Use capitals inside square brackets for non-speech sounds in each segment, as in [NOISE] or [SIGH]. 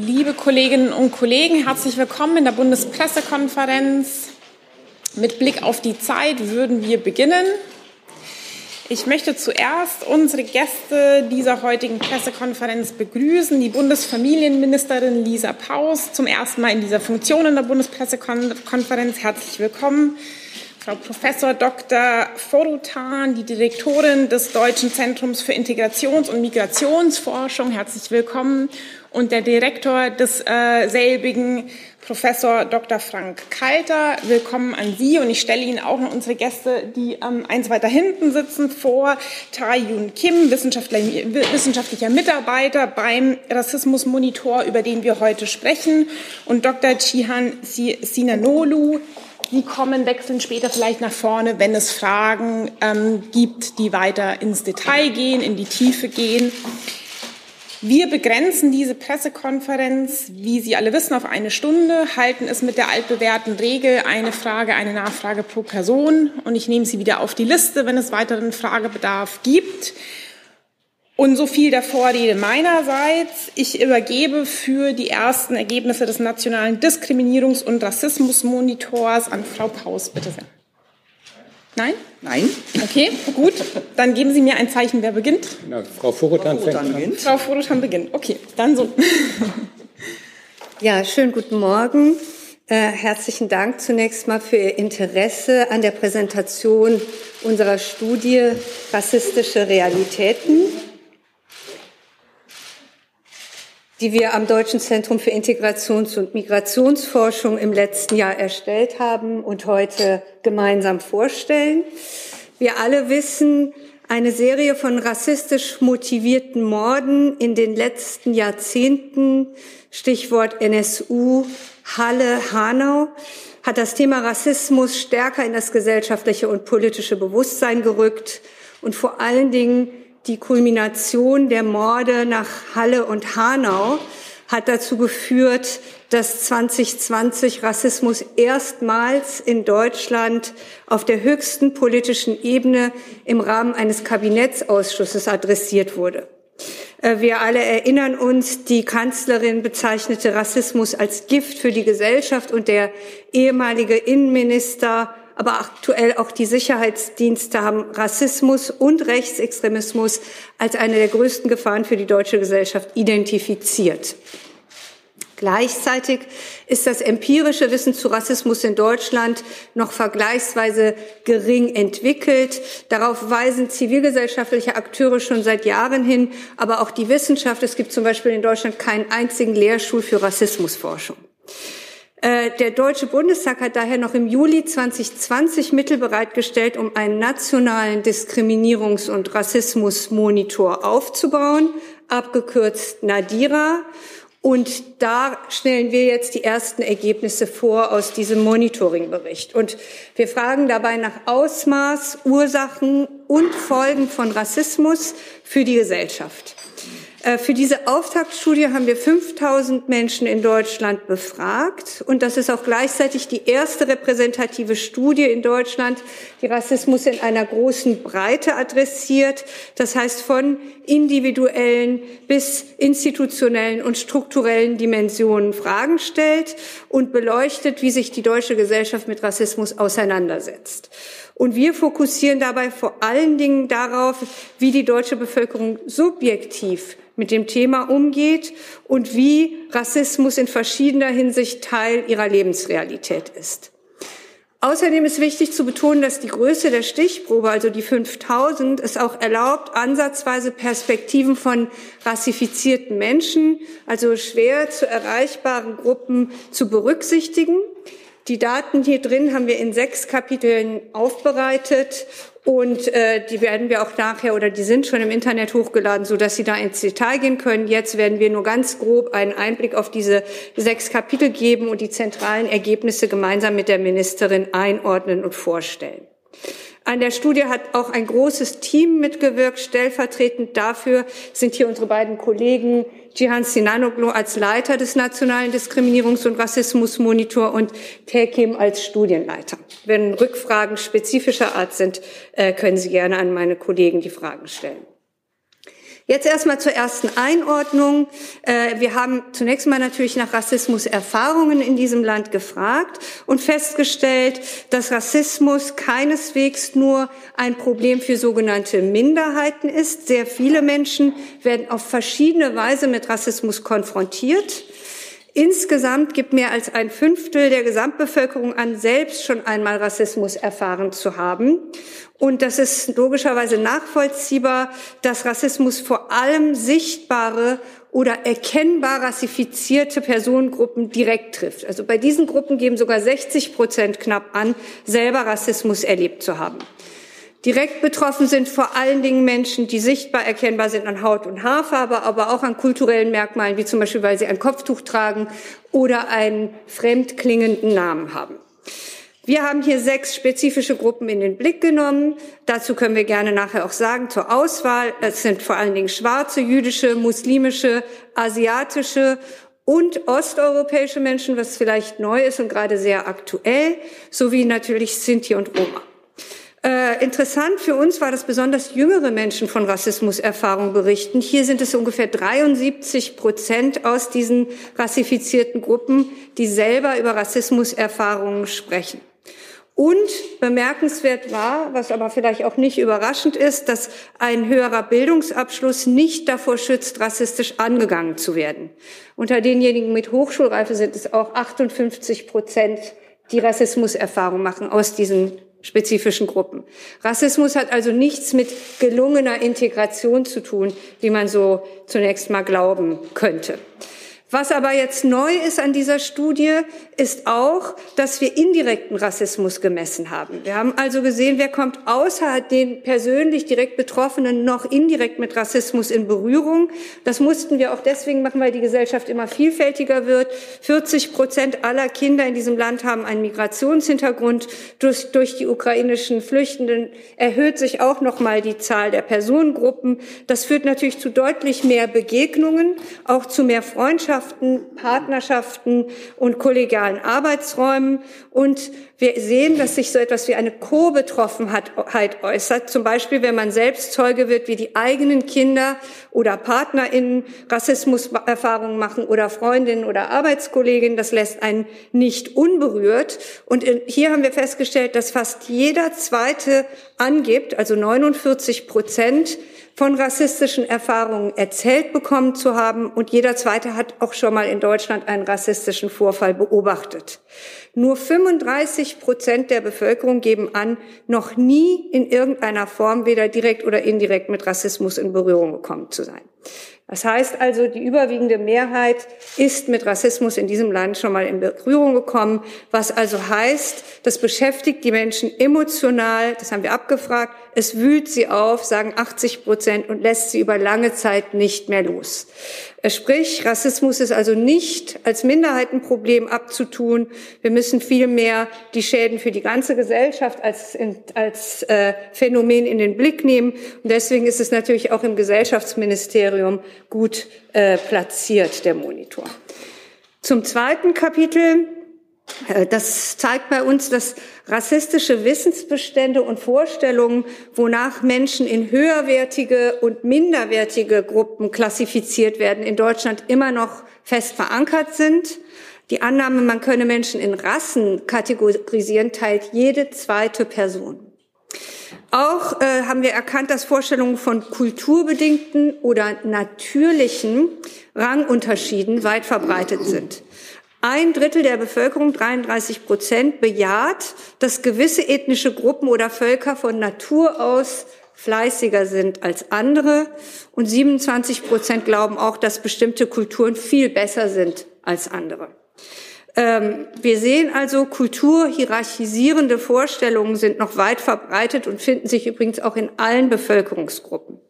Liebe Kolleginnen und Kollegen, herzlich willkommen in der Bundespressekonferenz. Mit Blick auf die Zeit würden wir beginnen. Ich möchte zuerst unsere Gäste dieser heutigen Pressekonferenz begrüßen, die Bundesfamilienministerin Lisa Paus, zum ersten Mal in dieser Funktion in der Bundespressekonferenz. Herzlich willkommen. Frau Professor Dr. Forutan, die Direktorin des Deutschen Zentrums für Integrations- und Migrationsforschung. Herzlich willkommen. Und der Direktor des äh, selbigen, Professor Dr. Frank Kalter. Willkommen an Sie und ich stelle Ihnen auch noch unsere Gäste, die ähm, eins weiter hinten sitzen, vor. Tai Yun Kim, wissenschaftlicher Mitarbeiter beim Rassismusmonitor, über den wir heute sprechen, und Dr. Chihan Sinanolu, die kommen, wechseln später vielleicht nach vorne, wenn es Fragen ähm, gibt, die weiter ins Detail gehen, in die Tiefe gehen. Wir begrenzen diese Pressekonferenz, wie Sie alle wissen, auf eine Stunde, halten es mit der altbewährten Regel eine Frage, eine Nachfrage pro Person und ich nehme Sie wieder auf die Liste, wenn es weiteren Fragebedarf gibt. Und so viel der Vorrede meinerseits. Ich übergebe für die ersten Ergebnisse des Nationalen Diskriminierungs- und Rassismusmonitors an Frau Paus, bitte sehr. Nein? Nein. Okay, gut. Dann geben Sie mir ein Zeichen, wer beginnt. Na, Frau Vorotan fängt an. Frau Vorotan beginnt. Okay, dann so. [LAUGHS] Ja, schönen guten Morgen. Äh, herzlichen Dank zunächst mal für Ihr Interesse an der Präsentation unserer Studie Rassistische Realitäten. Die wir am Deutschen Zentrum für Integrations- und Migrationsforschung im letzten Jahr erstellt haben und heute gemeinsam vorstellen. Wir alle wissen, eine Serie von rassistisch motivierten Morden in den letzten Jahrzehnten, Stichwort NSU, Halle, Hanau, hat das Thema Rassismus stärker in das gesellschaftliche und politische Bewusstsein gerückt und vor allen Dingen die Kulmination der Morde nach Halle und Hanau hat dazu geführt, dass 2020 Rassismus erstmals in Deutschland auf der höchsten politischen Ebene im Rahmen eines Kabinettsausschusses adressiert wurde. Äh, wir alle erinnern uns, die Kanzlerin bezeichnete Rassismus als Gift für die Gesellschaft und der ehemalige Innenminister aber aktuell auch die Sicherheitsdienste haben Rassismus und Rechtsextremismus als eine der größten Gefahren für die deutsche Gesellschaft identifiziert. Gleichzeitig ist das empirische Wissen zu Rassismus in Deutschland noch vergleichsweise gering entwickelt. Darauf weisen zivilgesellschaftliche Akteure schon seit Jahren hin, aber auch die Wissenschaft. Es gibt zum Beispiel in Deutschland keinen einzigen Lehrstuhl für Rassismusforschung. Äh, der Deutsche Bundestag hat daher noch im Juli 2020 Mittel bereitgestellt, um einen nationalen Diskriminierungs- und Rassismusmonitor aufzubauen, abgekürzt NADIRA. Und da stellen wir jetzt die ersten Ergebnisse vor aus diesem Monitoringbericht. Und wir fragen dabei nach Ausmaß, Ursachen und Folgen von Rassismus für die Gesellschaft. Äh, für diese Auftaktstudie haben wir 5000 Menschen in Deutschland befragt und das ist auch gleichzeitig die erste repräsentative Studie in Deutschland, die Rassismus in einer großen Breite adressiert. Das heißt von individuellen bis institutionellen und strukturellen Dimensionen Fragen stellt und beleuchtet, wie sich die deutsche Gesellschaft mit Rassismus auseinandersetzt. Und wir fokussieren dabei vor allen Dingen darauf, wie die deutsche Bevölkerung subjektiv mit dem Thema umgeht und wie Rassismus in verschiedener Hinsicht Teil ihrer Lebensrealität ist. Außerdem ist wichtig zu betonen, dass die Größe der Stichprobe, also die 5000, es auch erlaubt, ansatzweise Perspektiven von rassifizierten Menschen, also schwer zu erreichbaren Gruppen zu berücksichtigen. Die Daten hier drin haben wir in sechs Kapiteln aufbereitet und äh, die werden wir auch nachher oder die sind schon im Internet hochgeladen, so dass Sie da ins Detail gehen können. Jetzt werden wir nur ganz grob einen Einblick auf diese sechs Kapitel geben und die zentralen Ergebnisse gemeinsam mit der Ministerin einordnen und vorstellen. An der Studie hat auch ein großes Team mitgewirkt. Stellvertretend dafür sind hier unsere beiden Kollegen Cihan Sinanoglu als Leiter des Nationalen Diskriminierungs- und Rassismusmonitor und Tekim als Studienleiter. Wenn Rückfragen spezifischer Art sind, äh, können Sie gerne an meine Kollegen die Fragen stellen. Jetzt erstmal zur ersten Einordnung. Äh, wir haben zunächst mal natürlich nach Rassismuserfahrungen in diesem Land gefragt und festgestellt, dass Rassismus keineswegs nur ein Problem für sogenannte Minderheiten ist. Sehr viele Menschen werden auf verschiedene Weise mit Rassismus konfrontiert. Insgesamt gibt mehr als ein Fünftel der Gesamtbevölkerung an, selbst schon einmal Rassismus erfahren zu haben. Und das ist logischerweise nachvollziehbar, dass Rassismus vor allem sichtbare oder erkennbar rassifizierte Personengruppen direkt trifft. Also bei diesen Gruppen geben sogar 60 Prozent knapp an, selber Rassismus erlebt zu haben. Direkt betroffen sind vor allen Dingen Menschen, die sichtbar erkennbar sind an Haut- und Haarfarbe, aber auch an kulturellen Merkmalen, wie zum Beispiel, weil sie ein Kopftuch tragen oder einen fremdklingenden Namen haben. Wir haben hier sechs spezifische Gruppen in den Blick genommen. Dazu können wir gerne nachher auch sagen zur Auswahl. Es sind vor allen Dingen schwarze, jüdische, muslimische, asiatische und osteuropäische Menschen, was vielleicht neu ist und gerade sehr aktuell, sowie natürlich Sinti und Roma. Äh, interessant für uns war, dass besonders jüngere Menschen von Rassismuserfahrungen berichten. Hier sind es ungefähr 73 Prozent aus diesen rassifizierten Gruppen, die selber über Rassismuserfahrungen sprechen. Und bemerkenswert war, was aber vielleicht auch nicht überraschend ist, dass ein höherer Bildungsabschluss nicht davor schützt, rassistisch angegangen zu werden. Unter denjenigen mit Hochschulreife sind es auch 58 Prozent, die Rassismuserfahrung machen aus diesen spezifischen Gruppen. Rassismus hat also nichts mit gelungener Integration zu tun, wie man so zunächst mal glauben könnte. Was aber jetzt neu ist an dieser Studie, ist auch, dass wir indirekten Rassismus gemessen haben. Wir haben also gesehen, wer kommt außer den persönlich direkt Betroffenen noch indirekt mit Rassismus in Berührung. Das mussten wir auch deswegen machen, weil die Gesellschaft immer vielfältiger wird. 40 Prozent aller Kinder in diesem Land haben einen Migrationshintergrund. Durch, durch die ukrainischen Flüchtenden erhöht sich auch noch mal die Zahl der Personengruppen. Das führt natürlich zu deutlich mehr Begegnungen, auch zu mehr Freundschaften Freundschaften, Partnerschaften und kollegialen Arbeitsräumen. Und wir sehen, dass sich so etwas wie eine Co-Betroffenheit äußert. Zum Beispiel, wenn man selbst Zeuge wird, wie die eigenen Kinder oder PartnerInnen Rassismuserfahrungen machen oder Freundinnen oder Arbeitskolleginnen. Das lässt einen nicht unberührt. Und hier haben wir festgestellt, dass fast jeder Zweite angibt, also 49 Prozent, von rassistischen Erfahrungen erzählt bekommen zu haben und jeder Zweite hat auch schon mal in Deutschland einen rassistischen Vorfall beobachtet. Nur 35 Prozent der Bevölkerung geben an, noch nie in irgendeiner Form, weder direkt oder indirekt, mit Rassismus in Berührung gekommen zu sein. Das heißt also, die überwiegende Mehrheit ist mit Rassismus in diesem Land schon mal in Berührung gekommen, was also heißt, das beschäftigt die Menschen emotional, das haben wir abgefragt, es wühlt sie auf, sagen 80 Prozent, und lässt sie über lange Zeit nicht mehr los. Sprich, Rassismus ist also nicht als Minderheitenproblem abzutun. Wir müssen vielmehr die Schäden für die ganze Gesellschaft als, als äh, Phänomen in den Blick nehmen. Und deswegen ist es natürlich auch im Gesellschaftsministerium gut äh, platziert, der Monitor. Zum zweiten Kapitel das zeigt bei uns, dass rassistische Wissensbestände und Vorstellungen, wonach Menschen in höherwertige und minderwertige Gruppen klassifiziert werden, in Deutschland immer noch fest verankert sind. Die Annahme, man könne Menschen in Rassen kategorisieren, teilt jede zweite Person. Auch äh, haben wir erkannt, dass Vorstellungen von kulturbedingten oder natürlichen Rangunterschieden weit verbreitet sind. Ein Drittel der Bevölkerung, 33 Prozent, bejaht, dass gewisse ethnische Gruppen oder Völker von Natur aus fleißiger sind als andere. Und 27 Prozent glauben auch, dass bestimmte Kulturen viel besser sind als andere. Ähm, wir sehen also, kulturhierarchisierende Vorstellungen sind noch weit verbreitet und finden sich übrigens auch in allen Bevölkerungsgruppen.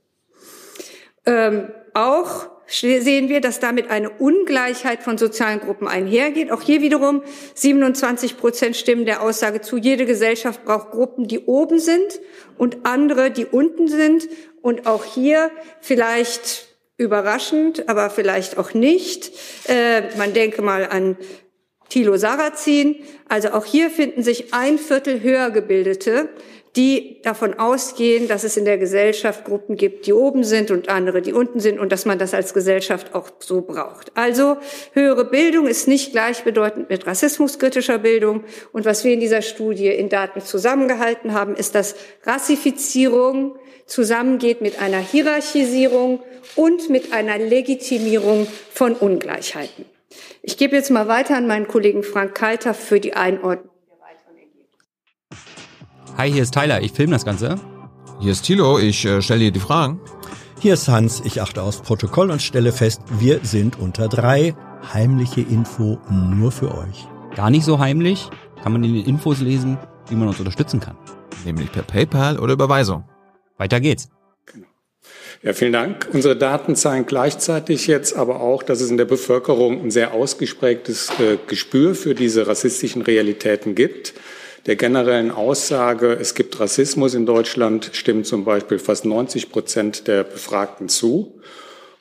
Ähm, auch sehen wir, dass damit eine Ungleichheit von sozialen Gruppen einhergeht. Auch hier wiederum 27 Prozent stimmen der Aussage zu, jede Gesellschaft braucht Gruppen, die oben sind und andere, die unten sind. Und auch hier vielleicht überraschend, aber vielleicht auch nicht. Äh, man denke mal an Thilo Sarrazin. Also auch hier finden sich ein Viertel höher gebildete, die davon ausgehen, dass es in der Gesellschaft Gruppen gibt, die oben sind und andere, die unten sind und dass man das als Gesellschaft auch so braucht. Also höhere Bildung ist nicht gleichbedeutend mit rassismuskritischer Bildung. Und was wir in dieser Studie in Daten zusammengehalten haben, ist, dass Rassifizierung zusammengeht mit einer Hierarchisierung und mit einer Legitimierung von Ungleichheiten. Ich gebe jetzt mal weiter an meinen Kollegen Frank Kalter für die Einordnung. Hi, hier ist Tyler, ich filme das Ganze. Hier ist Thilo, ich äh, stelle dir die Fragen. Hier ist Hans, ich achte aufs Protokoll und stelle fest, wir sind unter drei. Heimliche Info nur für euch. Gar nicht so heimlich, kann man in den Infos lesen, wie man uns unterstützen kann. Nämlich per PayPal oder Überweisung. Weiter geht's. Ja, vielen Dank. Unsere Daten zeigen gleichzeitig jetzt aber auch, dass es in der Bevölkerung ein sehr ausgesprägtes äh, Gespür für diese rassistischen Realitäten gibt. Der generellen Aussage, es gibt Rassismus in Deutschland, stimmen zum Beispiel fast 90 Prozent der Befragten zu.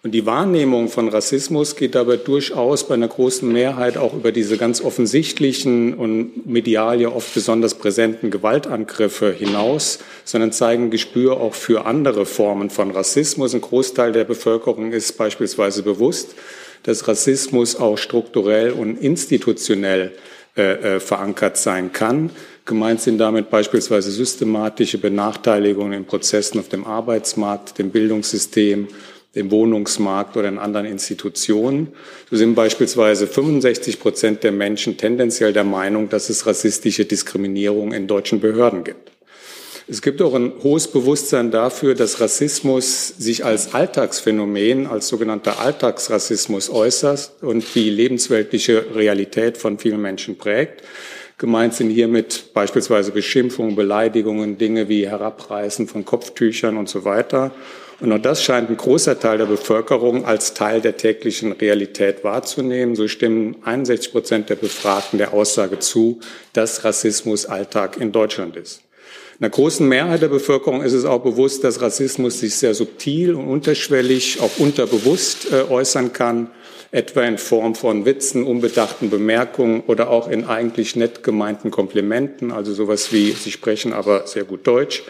Und die Wahrnehmung von Rassismus geht dabei durchaus bei einer großen Mehrheit auch über diese ganz offensichtlichen und medial ja oft besonders präsenten Gewaltangriffe hinaus, sondern zeigen Gespür auch für andere Formen von Rassismus. Ein Großteil der Bevölkerung ist beispielsweise bewusst, dass Rassismus auch strukturell und institutionell äh, äh verankert sein kann. Gemeint sind damit beispielsweise systematische Benachteiligungen in Prozessen auf dem Arbeitsmarkt, dem Bildungssystem, dem Wohnungsmarkt oder in anderen Institutionen. So sind beispielsweise 65 Prozent der Menschen tendenziell der Meinung, dass es rassistische Diskriminierung in deutschen Behörden gibt. Es gibt auch ein hohes Bewusstsein dafür, dass Rassismus sich als Alltagsphänomen, als sogenannter Alltagsrassismus äußert und die lebensweltliche Realität von vielen Menschen prägt. Gemeint sind hiermit beispielsweise Beschimpfungen, Beleidigungen, Dinge wie Herabreißen von Kopftüchern und so weiter. Und auch das scheint ein großer Teil der Bevölkerung als Teil der täglichen Realität wahrzunehmen. So stimmen 61 Prozent der Befragten der Aussage zu, dass Rassismus Alltag in Deutschland ist. Einer großen Mehrheit der Bevölkerung ist es auch bewusst, dass Rassismus sich sehr subtil und unterschwellig, auch unterbewusst äh, äußern kann, etwa in Form von Witzen, unbedachten Bemerkungen oder auch in eigentlich nett gemeinten Komplimenten, also sowas wie, Sie sprechen aber sehr gut Deutsch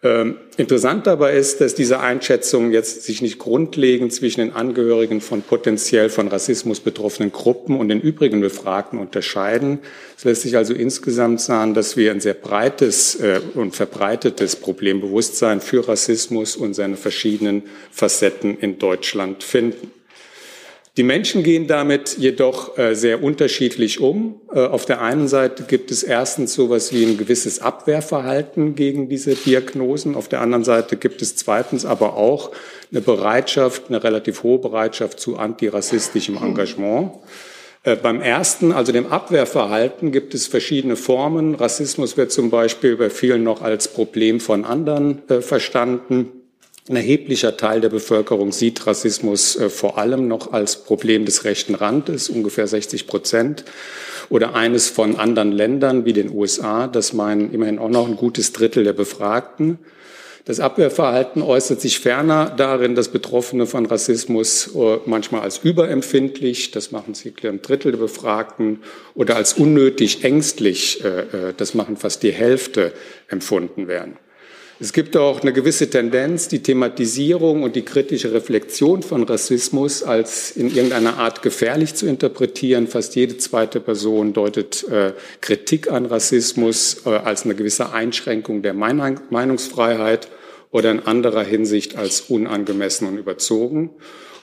interessant dabei ist, dass diese Einschätzungen jetzt sich nicht grundlegend zwischen den Angehörigen von potenziell von Rassismus betroffenen Gruppen und den übrigen Befragten unterscheiden. Es lässt sich also insgesamt sagen, dass wir ein sehr breites äh, und verbreitetes Problembewusstsein für Rassismus und seine verschiedenen Facetten in Deutschland finden. Die Menschen gehen damit jedoch äh, sehr unterschiedlich um. Äh, auf der einen Seite gibt es erstens sowas wie ein gewisses Abwehrverhalten gegen diese Diagnosen. Auf der anderen Seite gibt es zweitens aber auch eine Bereitschaft, eine relativ hohe Bereitschaft zu antirassistischem Engagement. Äh, beim ersten, also dem Abwehrverhalten, gibt es verschiedene Formen. Rassismus wird zum Beispiel bei vielen noch als Problem von anderen verstanden. Ein erheblicher Teil der Bevölkerung sieht Rassismus äh, vor allem noch als Problem des rechten Randes, ungefähr 60 Prozent, oder eines von anderen Ländern wie den USA. Das meinen immerhin auch noch ein gutes Drittel der Befragten. Das Abwehrverhalten äußert sich ferner darin, dass Betroffene von Rassismus äh, manchmal als überempfindlich, das machen sie ein Drittel der Befragten, oder als unnötig ängstlich, äh, das machen fast die Hälfte, empfunden werden. Es gibt auch eine gewisse Tendenz, die Thematisierung und die kritische Reflexion von Rassismus als in irgendeiner Art gefährlich zu interpretieren. Fast jede zweite Person deutet äh, Kritik an Rassismus äh, als eine gewisse Einschränkung der Meinungsfreiheit oder in anderer Hinsicht als unangemessen und überzogen.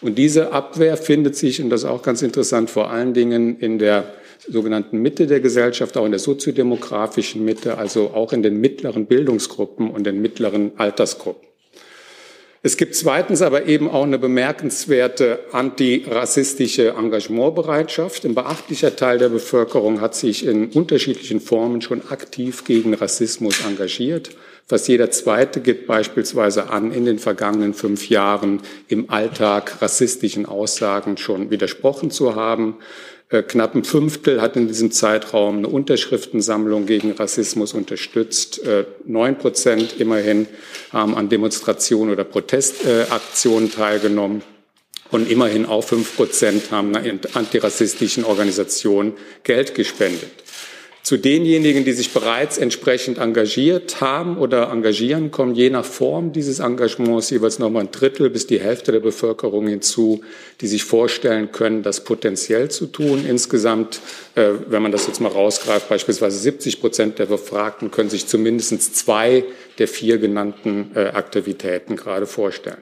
Und diese Abwehr findet sich, und das ist auch ganz interessant, vor allen Dingen in der sogenannten Mitte der Gesellschaft, auch in der soziodemografischen Mitte, also auch in den mittleren Bildungsgruppen und den mittleren Altersgruppen. Es gibt zweitens aber eben auch eine bemerkenswerte antirassistische Engagementbereitschaft. Ein beachtlicher Teil der Bevölkerung hat sich in unterschiedlichen Formen schon aktiv gegen Rassismus engagiert. Fast jeder Zweite gibt beispielsweise an, in den vergangenen fünf Jahren im Alltag rassistischen Aussagen schon widersprochen zu haben. Äh, knapp ein Fünftel hat in diesem Zeitraum eine Unterschriftensammlung gegen Rassismus unterstützt. Äh, neun Prozent immerhin haben an Demonstrationen oder Protestaktionen teilgenommen. Und immerhin auch fünf Prozent haben einer antirassistischen Organisation Geld gespendet. Zu denjenigen, die sich bereits entsprechend engagiert haben oder engagieren, kommen je nach Form dieses Engagements jeweils nochmal ein Drittel bis die Hälfte der Bevölkerung hinzu, die sich vorstellen können, das potenziell zu tun. Insgesamt, äh, wenn man das jetzt mal rausgreift, beispielsweise 70 Prozent der Befragten können sich zumindest zwei der vier genannten äh, Aktivitäten gerade vorstellen.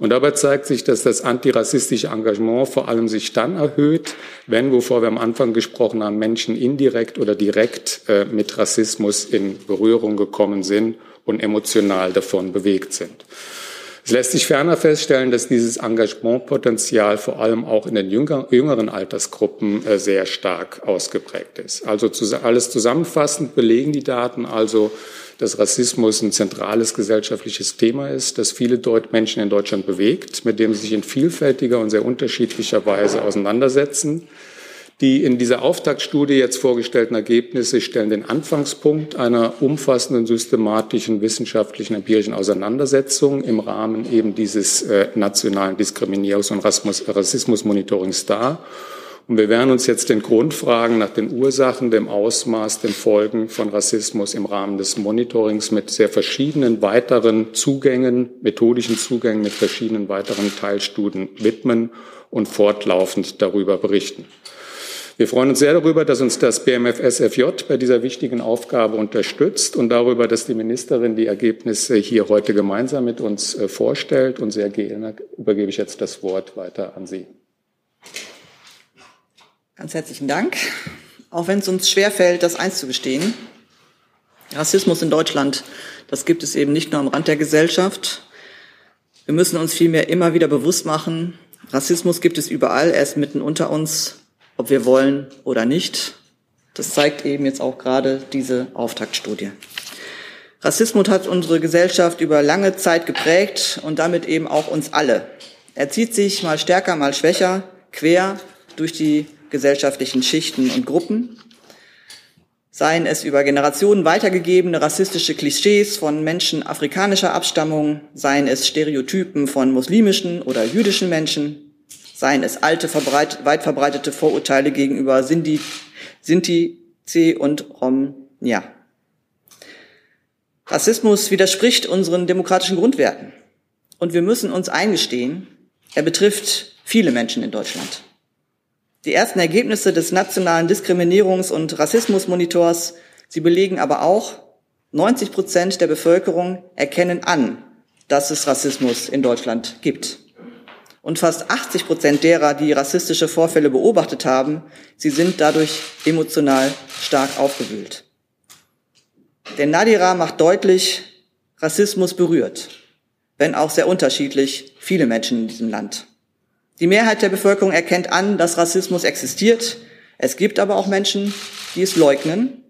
Und dabei zeigt sich, dass das antirassistische Engagement vor allem sich dann erhöht, wenn, wovor wir am Anfang gesprochen haben, Menschen indirekt oder direkt äh, mit Rassismus in Berührung gekommen sind und emotional davon bewegt sind. Es lässt sich ferner feststellen, dass dieses Engagementpotenzial vor allem auch in den jüngeren Altersgruppen äh, sehr stark ausgeprägt ist. Also alles zusammenfassend belegen die Daten also, dass Rassismus ein zentrales gesellschaftliches Thema ist, das viele Menschen in Deutschland bewegt, mit dem sie sich in vielfältiger und sehr unterschiedlicher Weise auseinandersetzen. Die in dieser Auftaktstudie jetzt vorgestellten Ergebnisse stellen den Anfangspunkt einer umfassenden, systematischen, wissenschaftlichen, empirischen Auseinandersetzung im Rahmen eben dieses äh, nationalen Diskriminierungs- und Rassismusmonitorings dar und wir werden uns jetzt den Grundfragen nach den Ursachen, dem Ausmaß, den Folgen von Rassismus im Rahmen des Monitorings mit sehr verschiedenen weiteren Zugängen, methodischen Zugängen mit verschiedenen weiteren Teilstudien widmen und fortlaufend darüber berichten. Wir freuen uns sehr darüber, dass uns das BMFSFJ bei dieser wichtigen Aufgabe unterstützt und darüber, dass die Ministerin die Ergebnisse hier heute gemeinsam mit uns äh, vorstellt. Und sehr gerne übergebe ich jetzt das Wort weiter an Sie. Ganz herzlichen Dank. Auch wenn es uns schwerfällt, das einzugestehen. Rassismus in Deutschland, das gibt es eben nicht nur am Rand der Gesellschaft. Wir müssen uns vielmehr immer wieder bewusst machen, Rassismus gibt es überall, er ist mitten unter uns, ob wir wollen oder nicht. Das zeigt eben jetzt auch gerade diese Auftaktstudie. Rassismus hat unsere Gesellschaft über lange Zeit geprägt und damit eben auch uns alle. Er zieht sich mal stärker, mal schwächer, quer durch die gesellschaftlichen Schichten und Gruppen, seien es über Generationen weitergegebene rassistische Klischees von Menschen afrikanischer Abstammung, seien es Stereotypen von muslimischen oder jüdischen Menschen, seien es alte, verbreit, weit verbreitete Vorurteile gegenüber Sinti, Sinti, C und Rom, ja. Rassismus widerspricht unseren demokratischen Grundwerten. Und wir müssen uns eingestehen, er betrifft viele Menschen in Deutschland. Die ersten Ergebnisse des nationalen Diskriminierungs- und Rassismusmonitors, sie belegen aber auch, 90 Prozent der Bevölkerung erkennen an, dass es Rassismus in Deutschland gibt. Und fast 80 Prozent derer, die rassistische Vorfälle beobachtet haben, sie sind dadurch emotional stark aufgewühlt. Denn Nadira macht deutlich, Rassismus berührt, wenn auch sehr unterschiedlich, viele Menschen in diesem Land. Die Mehrheit der Bevölkerung erkennt an, dass Rassismus existiert. Es gibt aber auch Menschen, die es leugnen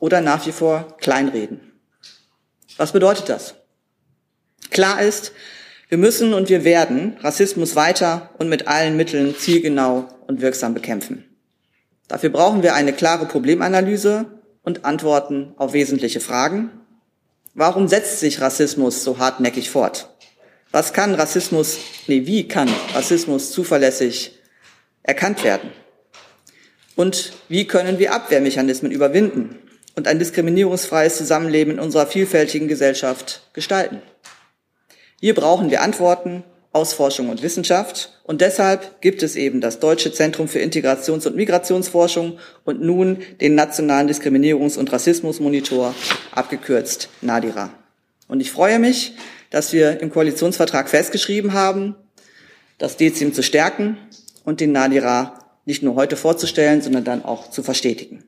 oder nach wie vor kleinreden. Was bedeutet das? Klar ist, wir müssen und wir werden Rassismus weiter und mit allen Mitteln zielgenau und wirksam bekämpfen. Dafür brauchen wir eine klare Problemanalyse und Antworten auf wesentliche Fragen. Warum setzt sich Rassismus so hartnäckig fort? Was kann Rassismus, nee, wie kann Rassismus zuverlässig erkannt werden? Und wie können wir Abwehrmechanismen überwinden und ein diskriminierungsfreies Zusammenleben in unserer vielfältigen Gesellschaft gestalten? Hier brauchen wir Antworten aus Forschung und Wissenschaft. Und deshalb gibt es eben das Deutsche Zentrum für Integrations- und Migrationsforschung und nun den Nationalen Diskriminierungs- und Rassismusmonitor, abgekürzt NADIRA. Und ich freue mich, dass wir im Koalitionsvertrag festgeschrieben haben, das DEZIM zu stärken und den NADIRA nicht nur heute vorzustellen, sondern dann auch zu verstetigen.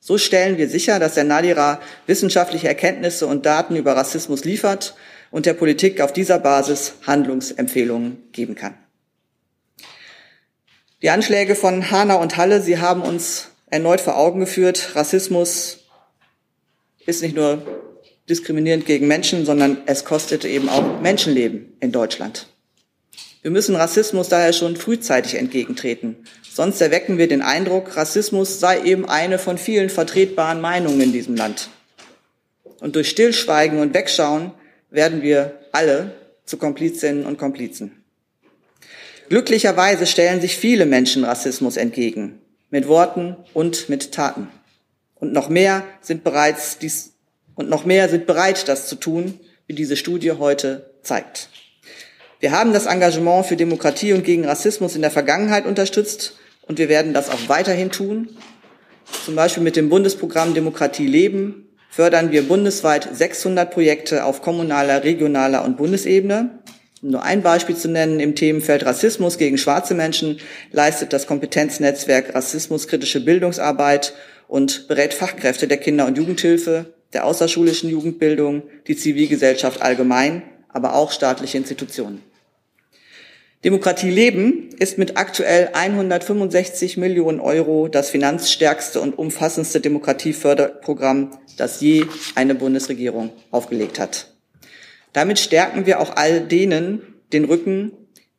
So stellen wir sicher, dass der NADIRA wissenschaftliche Erkenntnisse und Daten über Rassismus liefert und der Politik auf dieser Basis Handlungsempfehlungen geben kann. Die Anschläge von Hanau und Halle, sie haben uns erneut vor Augen geführt, Rassismus ist nicht nur diskriminierend gegen Menschen, sondern es kostet eben auch Menschenleben in Deutschland. Wir müssen Rassismus daher schon frühzeitig entgegentreten. Sonst erwecken wir den Eindruck, Rassismus sei eben eine von vielen vertretbaren Meinungen in diesem Land. Und durch Stillschweigen und Wegschauen werden wir alle zu Komplizinnen und Komplizen. Glücklicherweise stellen sich viele Menschen Rassismus entgegen, mit Worten und mit Taten. Und noch mehr sind bereits dies, und noch mehr sind bereit, das zu tun, wie diese Studie heute zeigt. Wir haben das Engagement für Demokratie und gegen Rassismus in der Vergangenheit unterstützt und wir werden das auch weiterhin tun. Zum Beispiel mit dem Bundesprogramm Demokratie leben fördern wir bundesweit 600 Projekte auf kommunaler, regionaler und Bundesebene. Um nur ein Beispiel zu nennen, im Themenfeld Rassismus gegen schwarze Menschen leistet das Kompetenznetzwerk Rassismuskritische Bildungsarbeit und berät Fachkräfte der Kinder- und Jugendhilfe, der außerschulischen Jugendbildung, die Zivilgesellschaft allgemein, aber auch staatliche Institutionen. Demokratie leben ist mit aktuell 165 Millionen Euro das finanzstärkste und umfassendste Demokratieförderprogramm, das je eine Bundesregierung aufgelegt hat. Damit stärken wir auch all denen den Rücken,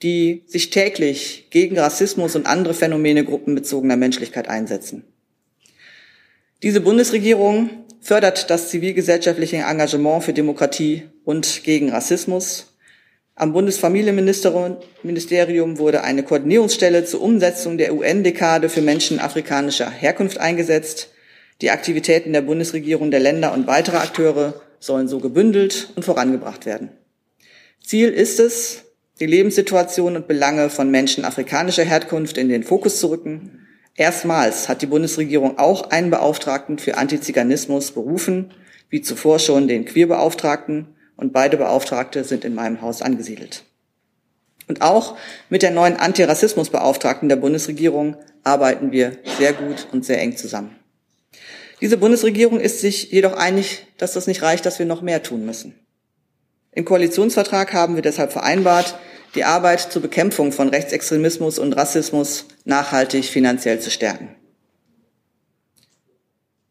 die sich täglich gegen Rassismus und andere Phänomene gruppenbezogener Menschlichkeit einsetzen. Diese Bundesregierung fördert das zivilgesellschaftliche Engagement für Demokratie und gegen Rassismus. Am Bundesfamilienministerium wurde eine Koordinierungsstelle zur Umsetzung der UN-Dekade für Menschen afrikanischer Herkunft eingesetzt. Die Aktivitäten der Bundesregierung, der Länder und weiterer Akteure sollen so gebündelt und vorangebracht werden. Ziel ist es, die Lebenssituation und Belange von Menschen afrikanischer Herkunft in den Fokus zu rücken Erstmals hat die Bundesregierung auch einen Beauftragten für Antiziganismus berufen, wie zuvor schon den Queerbeauftragten, und beide Beauftragte sind in meinem Haus angesiedelt. Und auch mit der neuen Antirassismusbeauftragten der Bundesregierung arbeiten wir sehr gut und sehr eng zusammen. Diese Bundesregierung ist sich jedoch einig, dass das nicht reicht, dass wir noch mehr tun müssen. Im Koalitionsvertrag haben wir deshalb vereinbart, die Arbeit zur Bekämpfung von Rechtsextremismus und Rassismus nachhaltig finanziell zu stärken.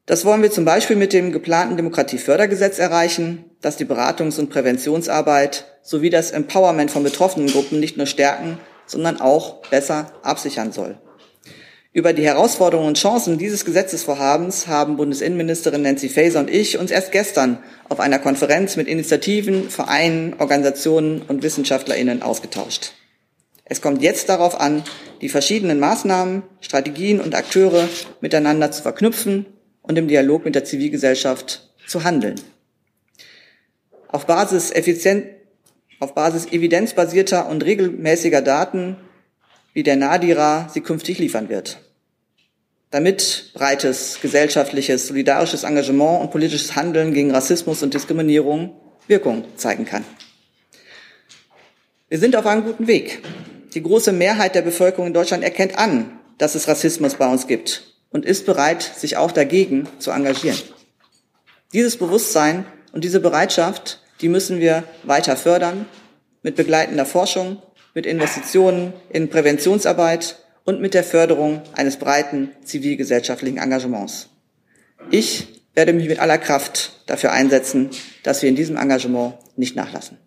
Das wollen wir zum Beispiel mit dem geplanten Demokratiefördergesetz erreichen, das die Beratungs- und Präventionsarbeit sowie das Empowerment von betroffenen Gruppen nicht nur stärken, sondern auch besser absichern soll. Über die Herausforderungen und Chancen dieses Gesetzesvorhabens haben Bundesinnenministerin Nancy Faeser und ich uns erst gestern auf einer Konferenz mit Initiativen, Vereinen, Organisationen und Wissenschaftlerinnen ausgetauscht. Es kommt jetzt darauf an, die verschiedenen Maßnahmen, Strategien und Akteure miteinander zu verknüpfen und im Dialog mit der Zivilgesellschaft zu handeln. Auf Basis effizient, auf Basis evidenzbasierter und regelmäßiger Daten wie der Nadira sie künftig liefern wird. Damit breites gesellschaftliches, solidarisches Engagement und politisches Handeln gegen Rassismus und Diskriminierung Wirkung zeigen kann. Wir sind auf einem guten Weg. Die große Mehrheit der Bevölkerung in Deutschland erkennt an, dass es Rassismus bei uns gibt und ist bereit, sich auch dagegen zu engagieren. Dieses Bewusstsein und diese Bereitschaft, die müssen wir weiter fördern mit begleitender Forschung, mit Investitionen in Präventionsarbeit und mit der Förderung eines breiten zivilgesellschaftlichen Engagements. Ich werde mich mit aller Kraft dafür einsetzen, dass wir in diesem Engagement nicht nachlassen.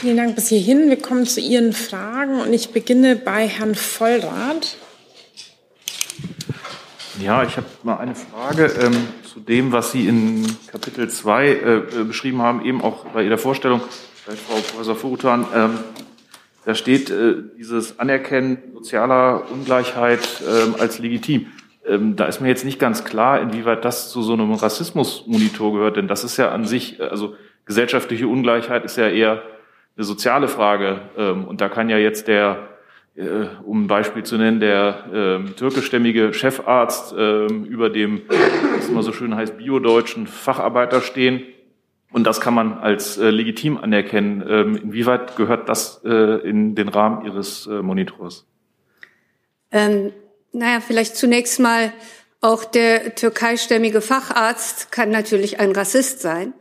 Vielen Dank bis hierhin. Wir kommen zu Ihren Fragen und ich beginne bei Herrn Vollrath. Ja, ich habe mal eine Frage ähm, zu dem, was Sie in Kapitel 2 äh, beschrieben haben, eben auch bei Ihrer Vorstellung, bei Frau Professor Furutan. Ähm, da steht äh, dieses Anerkennen sozialer Ungleichheit äh, als legitim. Ähm, da ist mir jetzt nicht ganz klar, inwieweit das zu so einem Rassismusmonitor gehört, denn das ist ja an sich, also gesellschaftliche Ungleichheit ist ja eher eine soziale Frage. Ähm, und da kann ja jetzt der, äh, um ein Beispiel zu nennen, der äh, türkischstämmige Chefarzt äh, über dem, was immer so schön heißt, biodeutschen Facharbeiter stehen und das kann man als äh, legitim anerkennen. Ähm, inwieweit gehört das äh, in den Rahmen Ihres äh, Monitors? Ähm, naja, vielleicht zunächst mal auch der türkeistämmige Facharzt kann natürlich ein Rassist sein.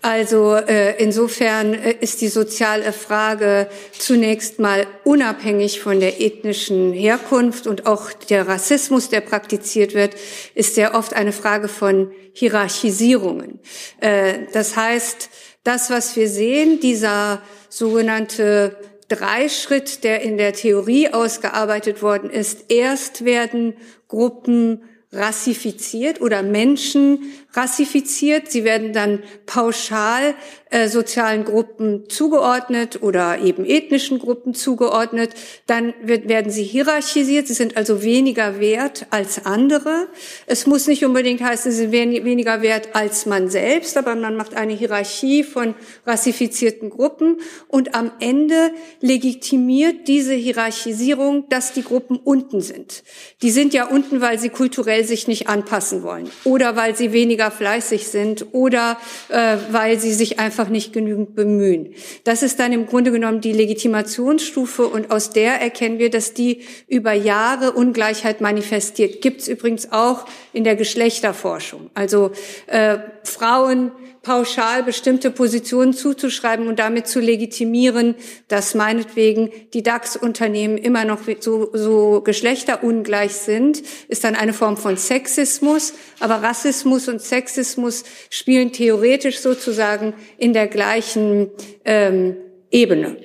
Also äh, insofern äh, ist die soziale Frage zunächst mal unabhängig von der ethnischen Herkunft und auch der Rassismus, der praktiziert wird, ist sehr oft eine Frage von Hierarchisierungen. Äh, das heißt, das, was wir sehen, dieser sogenannte Dreischritt, der in der Theorie ausgearbeitet worden ist, erst werden Gruppen rassifiziert oder Menschen rassifiziert. Sie werden dann pauschal äh, sozialen Gruppen zugeordnet oder eben ethnischen Gruppen zugeordnet. Dann wird, werden sie hierarchisiert. Sie sind also weniger wert als andere. Es muss nicht unbedingt heißen, sie sind weniger wert als man selbst, aber man macht eine Hierarchie von rassifizierten Gruppen und am Ende legitimiert diese Hierarchisierung, dass die Gruppen unten sind. Die sind ja unten, weil sie kulturell sich nicht anpassen wollen oder weil sie weniger fleißig sind oder äh, weil sie sich einfach nicht genügend bemühen. Das ist dann im Grunde genommen die Legitimationsstufe und aus der erkennen wir, dass die über Jahre Ungleichheit manifestiert. Gibt es übrigens auch in der Geschlechterforschung. Also äh, Frauen pauschal bestimmte Positionen zuzuschreiben und damit zu legitimieren, dass meinetwegen die DAX-Unternehmen immer noch so, so geschlechterungleich sind, ist dann eine Form von Sexismus. Aber Rassismus und Sexismus spielen theoretisch sozusagen in der gleichen ähm, Ebene.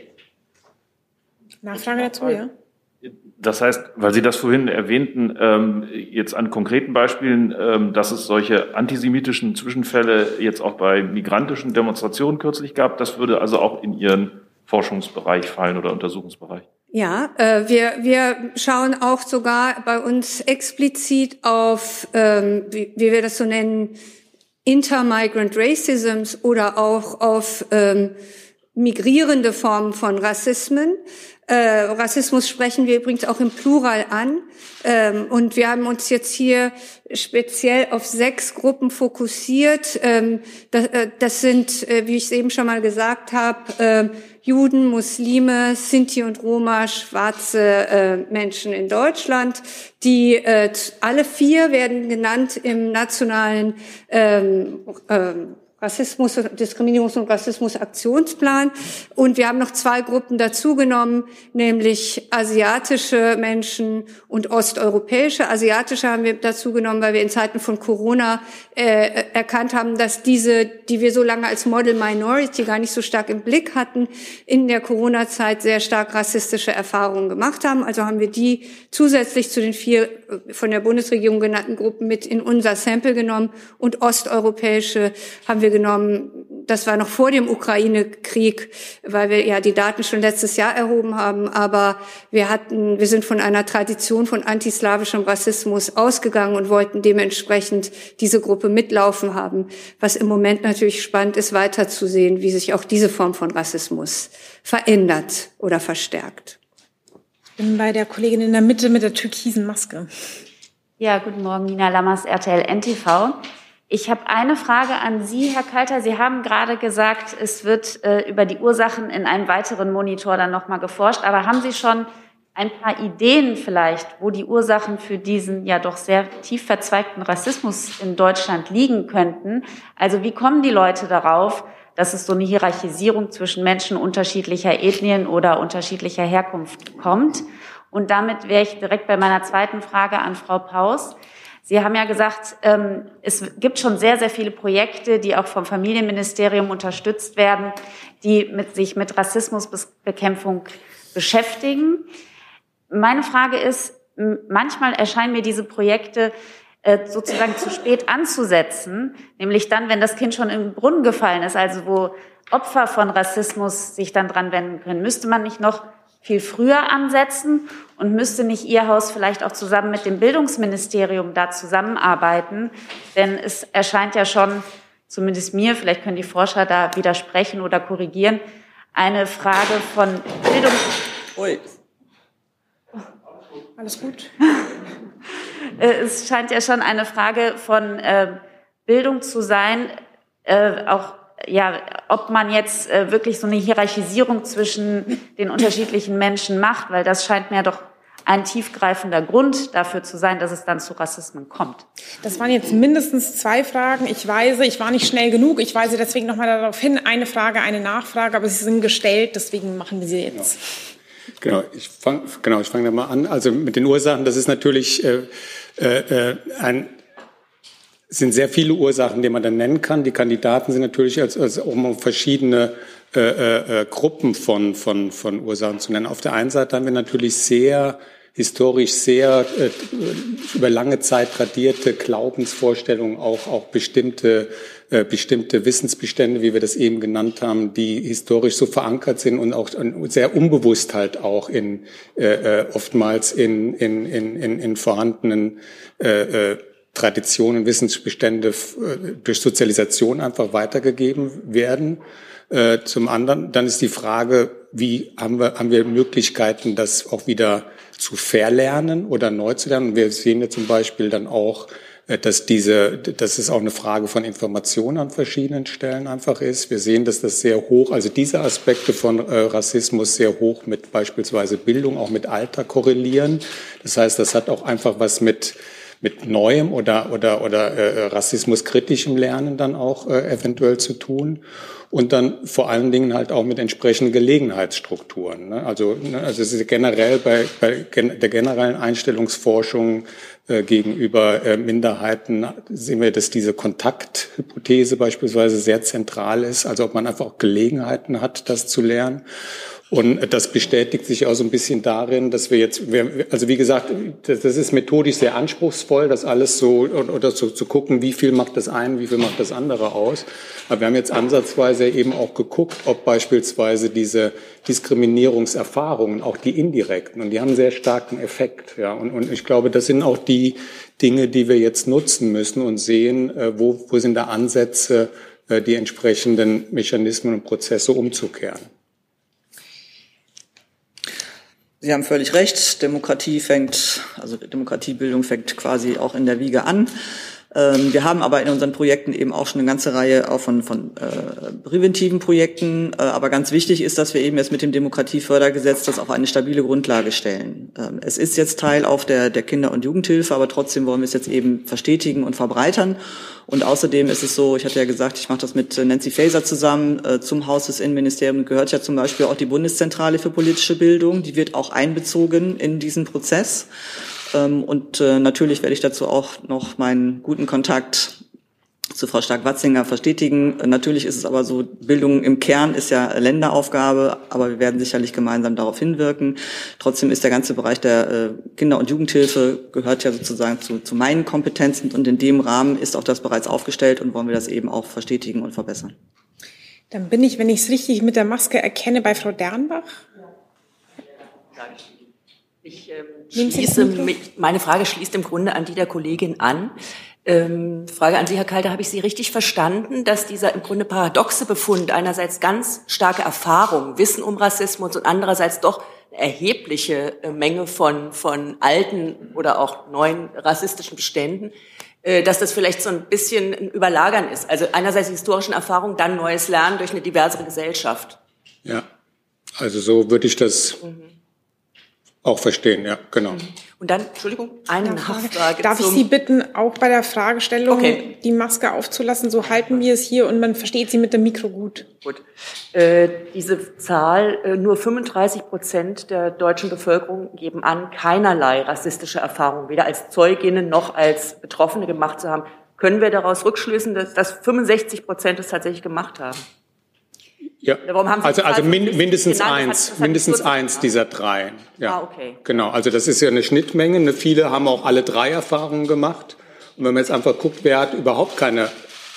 Nachfrage dazu, ja? Das heißt, weil Sie das vorhin erwähnten, ähm, jetzt an konkreten Beispielen, ähm, dass es solche antisemitischen Zwischenfälle jetzt auch bei migrantischen Demonstrationen kürzlich gab, das würde also auch in Ihren Forschungsbereich fallen oder Untersuchungsbereich. Ja, äh, wir, wir schauen auch sogar bei uns explizit auf, ähm, wie, wie wir das so nennen, Intermigrant Racisms oder auch auf ähm, migrierende Formen von Rassismen. Äh, Rassismus sprechen wir übrigens auch im Plural an. Ähm, und wir haben uns jetzt hier speziell auf sechs Gruppen fokussiert. Ähm, das, äh, das, sind, äh, wie ich es eben schon mal gesagt habe, äh, Juden, Muslime, Sinti und Roma, schwarze äh, Menschen in Deutschland. Die äh, alle vier werden genannt im nationalen ähm, ähm, Rassismus, Diskriminierungs- und Rassismusaktionsplan. Und wir haben noch zwei Gruppen dazugenommen, nämlich asiatische Menschen und osteuropäische. Asiatische haben wir dazugenommen, weil wir in Zeiten von Corona äh, erkannt haben, dass diese, die wir so lange als Model Minority gar nicht so stark im Blick hatten, in der Corona-Zeit sehr stark rassistische Erfahrungen gemacht haben. Also haben wir die zusätzlich zu den vier äh, von der Bundesregierung genannten Gruppen mit in unser Sample genommen und osteuropäische haben wir wir genommen, das war noch vor dem Ukraine-Krieg, weil wir ja die Daten schon letztes Jahr erhoben haben, aber wir hatten, wir sind von einer Tradition von antislawischem Rassismus ausgegangen und wollten dementsprechend diese Gruppe mitlaufen haben, was im Moment natürlich spannend ist, weiterzusehen, wie sich auch diese Form von Rassismus verändert oder verstärkt. Ich bin bei der Kollegin in der Mitte mit der türkisen Maske. Ja, guten Morgen, Nina Lammers, RTL NTV. Ich habe eine Frage an Sie, Herr Kalter. Sie haben gerade gesagt, es wird äh, über die Ursachen in einem weiteren Monitor dann nochmal geforscht. Aber haben Sie schon ein paar Ideen vielleicht, wo die Ursachen für diesen ja doch sehr tief verzweigten Rassismus in Deutschland liegen könnten? Also wie kommen die Leute darauf, dass es so eine Hierarchisierung zwischen Menschen unterschiedlicher Ethnien oder unterschiedlicher Herkunft kommt? Und damit wäre ich direkt bei meiner zweiten Frage an Frau Paus. Sie haben ja gesagt, ähm, es gibt schon sehr, sehr viele Projekte, die auch vom Familienministerium unterstützt werden, die mit, sich mit Rassismusbekämpfung beschäftigen. Meine Frage ist, manchmal erscheinen mir diese Projekte äh, sozusagen zu spät anzusetzen, nämlich dann, wenn das Kind schon im Brunnen gefallen ist, also wo Opfer von Rassismus sich dann dran wenden können. Müsste man nicht noch viel früher ansetzen und müsste nicht Ihr Haus vielleicht auch zusammen mit dem Bildungsministerium da zusammenarbeiten? Denn es erscheint ja schon, zumindest mir, vielleicht können die Forscher da widersprechen oder korrigieren, eine Frage von Bildung. Ui. Alles gut. [LAUGHS] Äh, es scheint ja schon eine Frage von äh, Bildung zu sein, äh, auch ja, ob man jetzt äh, wirklich so eine Hierarchisierung zwischen den unterschiedlichen Menschen macht, weil das scheint mir doch ein tiefgreifender Grund dafür zu sein, dass es dann zu Rassismen kommt. Das waren jetzt mindestens zwei Fragen. Ich weise, ich war nicht schnell genug. Ich weise deswegen nochmal darauf hin. Eine Frage, eine Nachfrage, aber sie sind gestellt, deswegen machen wir sie jetzt. Genau, ich fange genau, ich fang da mal an. Also mit den Ursachen, das ist natürlich äh, äh, ein es sind sehr viele Ursachen, die man dann nennen kann. Die Kandidaten sind natürlich als, als um verschiedene äh, äh, Gruppen von, von, von Ursachen zu nennen. Auf der einen Seite haben wir natürlich sehr historisch sehr äh, über lange Zeit tradierte Glaubensvorstellungen, auch, auch bestimmte, äh, bestimmte Wissensbestände, wie wir das eben genannt haben, die historisch so verankert sind und auch sehr unbewusst halt auch in, äh, äh oftmals in, in, in, in vorhandenen äh, äh, Traditionen, Wissensbestände durch Sozialisation einfach weitergegeben werden. Äh, zum anderen, dann ist die Frage, wie haben wir, haben wir Möglichkeiten, das auch wieder zu verlernen oder neu zu lernen? Wir sehen ja zum Beispiel dann auch, äh, dass diese, dass es auch eine Frage von Information an verschiedenen Stellen einfach ist. Wir sehen, dass das sehr hoch, also diese Aspekte von äh, Rassismus sehr hoch mit beispielsweise Bildung, auch mit Alter korrelieren. Das heißt, das hat auch einfach was mit mit neuem oder oder oder äh, rassismuskritischem Lernen dann auch äh, eventuell zu tun und dann vor allen Dingen halt auch mit entsprechenden Gelegenheitsstrukturen. Ne? Also, ne, also es ist generell bei, bei der generellen Einstellungsforschung äh, gegenüber äh, Minderheiten sehen wir, dass diese Kontakthypothese beispielsweise sehr zentral ist, also ob man einfach auch Gelegenheiten hat, das zu lernen. Und das bestätigt sich auch so ein bisschen darin, dass wir jetzt, also wie gesagt, das ist methodisch sehr anspruchsvoll, das alles so oder so zu gucken, wie viel macht das eine, wie viel macht das andere aus. Aber wir haben jetzt ansatzweise eben auch geguckt, ob beispielsweise diese Diskriminierungserfahrungen, auch die indirekten, und die haben einen sehr starken Effekt. Ja, und, und ich glaube, das sind auch die Dinge, die wir jetzt nutzen müssen und sehen, äh, wo, wo sind da Ansätze, äh, die entsprechenden Mechanismen und Prozesse umzukehren. Sie haben völlig recht. Demokratie fängt, also Demokratiebildung fängt quasi auch in der Wiege an. Ähm, wir haben aber in unseren Projekten eben auch schon eine ganze Reihe auch von, von äh, präventiven Projekten. Äh, aber ganz wichtig ist, dass wir eben jetzt mit dem Demokratiefördergesetz das auf eine stabile Grundlage stellen. Ähm, es ist jetzt Teil auf der, der Kinder- und Jugendhilfe, aber trotzdem wollen wir es jetzt eben verstetigen und verbreitern. Und außerdem ist es so, ich hatte ja gesagt, ich mache das mit Nancy Faeser zusammen. Äh, zum Haus des Innenministeriums gehört ja zum Beispiel auch die Bundeszentrale für politische Bildung. Die wird auch einbezogen in diesen Prozess. Ähm, und äh, natürlich werde ich dazu auch noch meinen guten Kontakt zu Frau Stark-Watzinger verstetigen. Natürlich ist es aber so, Bildung im Kern ist ja Länderaufgabe, aber wir werden sicherlich gemeinsam darauf hinwirken. Trotzdem ist der ganze Bereich der äh, Kinder- und Jugendhilfe gehört ja sozusagen zu, zu meinen Kompetenzen und in dem Rahmen ist auch das bereits aufgestellt und wollen wir das eben auch verstetigen und verbessern. Dann bin ich, wenn ich es richtig mit der Maske erkenne, bei Frau Dernbach. Ja. Ich ähm, schließe, meine Frage schließt im Grunde an die der Kollegin an. Ähm, Frage an Sie, Herr Kalter, habe ich Sie richtig verstanden, dass dieser im Grunde paradoxe Befund einerseits ganz starke Erfahrung, Wissen um Rassismus und andererseits doch erhebliche äh, Menge von, von alten oder auch neuen rassistischen Beständen, äh, dass das vielleicht so ein bisschen ein Überlagern ist. Also einerseits die historischen Erfahrungen, dann neues Lernen durch eine diversere Gesellschaft. Ja, also so würde ich das mhm auch verstehen, ja, genau. Und dann, Entschuldigung, eine Nachfrage. Darf ich Sie bitten, auch bei der Fragestellung okay. die Maske aufzulassen? So halten wir es hier und man versteht Sie mit dem Mikro gut. Gut. Äh, diese Zahl, äh, nur 35 Prozent der deutschen Bevölkerung geben an, keinerlei rassistische Erfahrungen, weder als Zeuginnen noch als Betroffene gemacht zu haben. Können wir daraus rückschließen, dass, dass 65 Prozent es tatsächlich gemacht haben? Ja, also, also min mindestens genannt? eins, hat, mindestens eins dieser drei. Ja, ah, okay. Genau, also das ist ja eine Schnittmenge. Ne, viele haben auch alle drei Erfahrungen gemacht. Und wenn man jetzt einfach guckt, wer hat überhaupt keine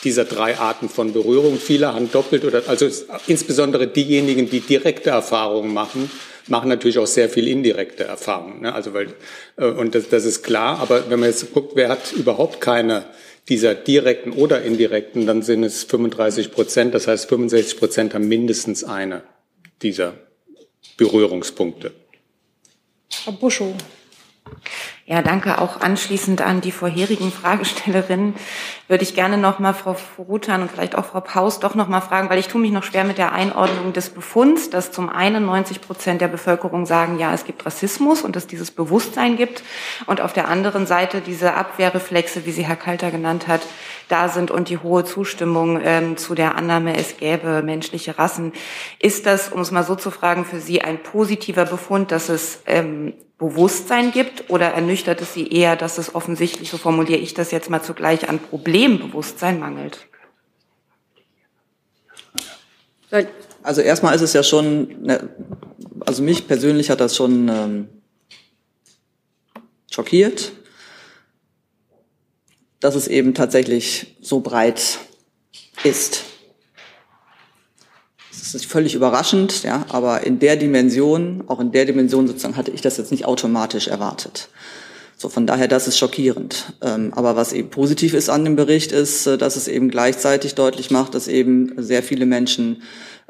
dieser drei Arten von Berührung, viele haben doppelt oder, also insbesondere diejenigen, die direkte Erfahrungen machen, machen natürlich auch sehr viel indirekte Erfahrungen. Ne? Also weil, äh, und das, das ist klar, aber wenn man jetzt guckt, wer hat überhaupt keine dieser direkten oder indirekten, dann sind es 35 Prozent. Das heißt, 65 Prozent haben mindestens eine dieser Berührungspunkte. Frau Buschow. Ja, danke. Auch anschließend an die vorherigen Fragestellerinnen würde ich gerne noch mal Frau Rutan und vielleicht auch Frau Paus doch noch mal fragen, weil ich tue mich noch schwer mit der Einordnung des Befunds, dass zum einen 90 Prozent der Bevölkerung sagen, ja, es gibt Rassismus und dass dieses Bewusstsein gibt und auf der anderen Seite diese Abwehrreflexe, wie sie Herr Kalter genannt hat, da sind und die hohe Zustimmung ähm, zu der Annahme, es gäbe menschliche Rassen. Ist das, um es mal so zu fragen, für Sie ein positiver Befund, dass es ähm, Bewusstsein gibt oder ernüchtert es Sie eher, dass es offensichtlich, so formuliere ich das jetzt mal zugleich, an Problembewusstsein mangelt? Also erstmal ist es ja schon, ne, also mich persönlich hat das schon ähm, schockiert, dass es eben tatsächlich so breit ist. Das ist völlig überraschend, ja, aber in der Dimension, auch in der Dimension sozusagen, hatte ich das jetzt nicht automatisch erwartet. So, von daher, das ist schockierend. Ähm, aber was eben positiv ist an dem Bericht, ist, äh, dass es eben gleichzeitig deutlich macht, dass eben sehr viele Menschen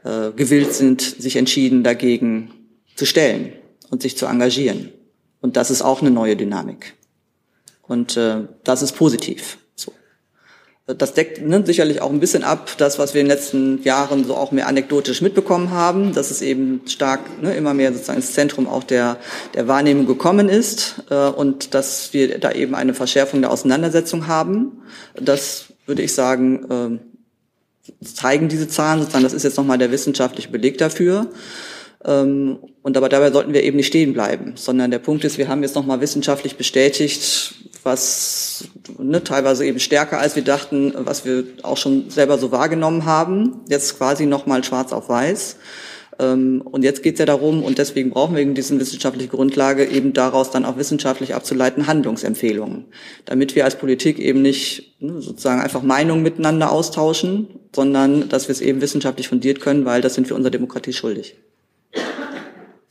äh, gewillt sind, sich entschieden dagegen zu stellen und sich zu engagieren. Und das ist auch eine neue Dynamik. Und äh, das ist positiv. Das deckt ne, sicherlich auch ein bisschen ab, das, was wir in den letzten Jahren so auch mehr anekdotisch mitbekommen haben, dass es eben stark ne, immer mehr sozusagen ins Zentrum auch der, der Wahrnehmung gekommen ist äh, und dass wir da eben eine Verschärfung der Auseinandersetzung haben. Das würde ich sagen, äh, zeigen diese Zahlen sozusagen, das ist jetzt nochmal der wissenschaftliche Beleg dafür. Ähm, und aber dabei sollten wir eben nicht stehen bleiben, sondern der Punkt ist, wir haben jetzt nochmal wissenschaftlich bestätigt, was ne, teilweise eben stärker als wir dachten, was wir auch schon selber so wahrgenommen haben. Jetzt quasi nochmal schwarz auf weiß. Ähm, und jetzt geht es ja darum, und deswegen brauchen wir eben diese wissenschaftliche Grundlage, eben daraus dann auch wissenschaftlich abzuleiten Handlungsempfehlungen, damit wir als Politik eben nicht ne, sozusagen einfach Meinungen miteinander austauschen, sondern dass wir es eben wissenschaftlich fundiert können, weil das sind wir unserer Demokratie schuldig.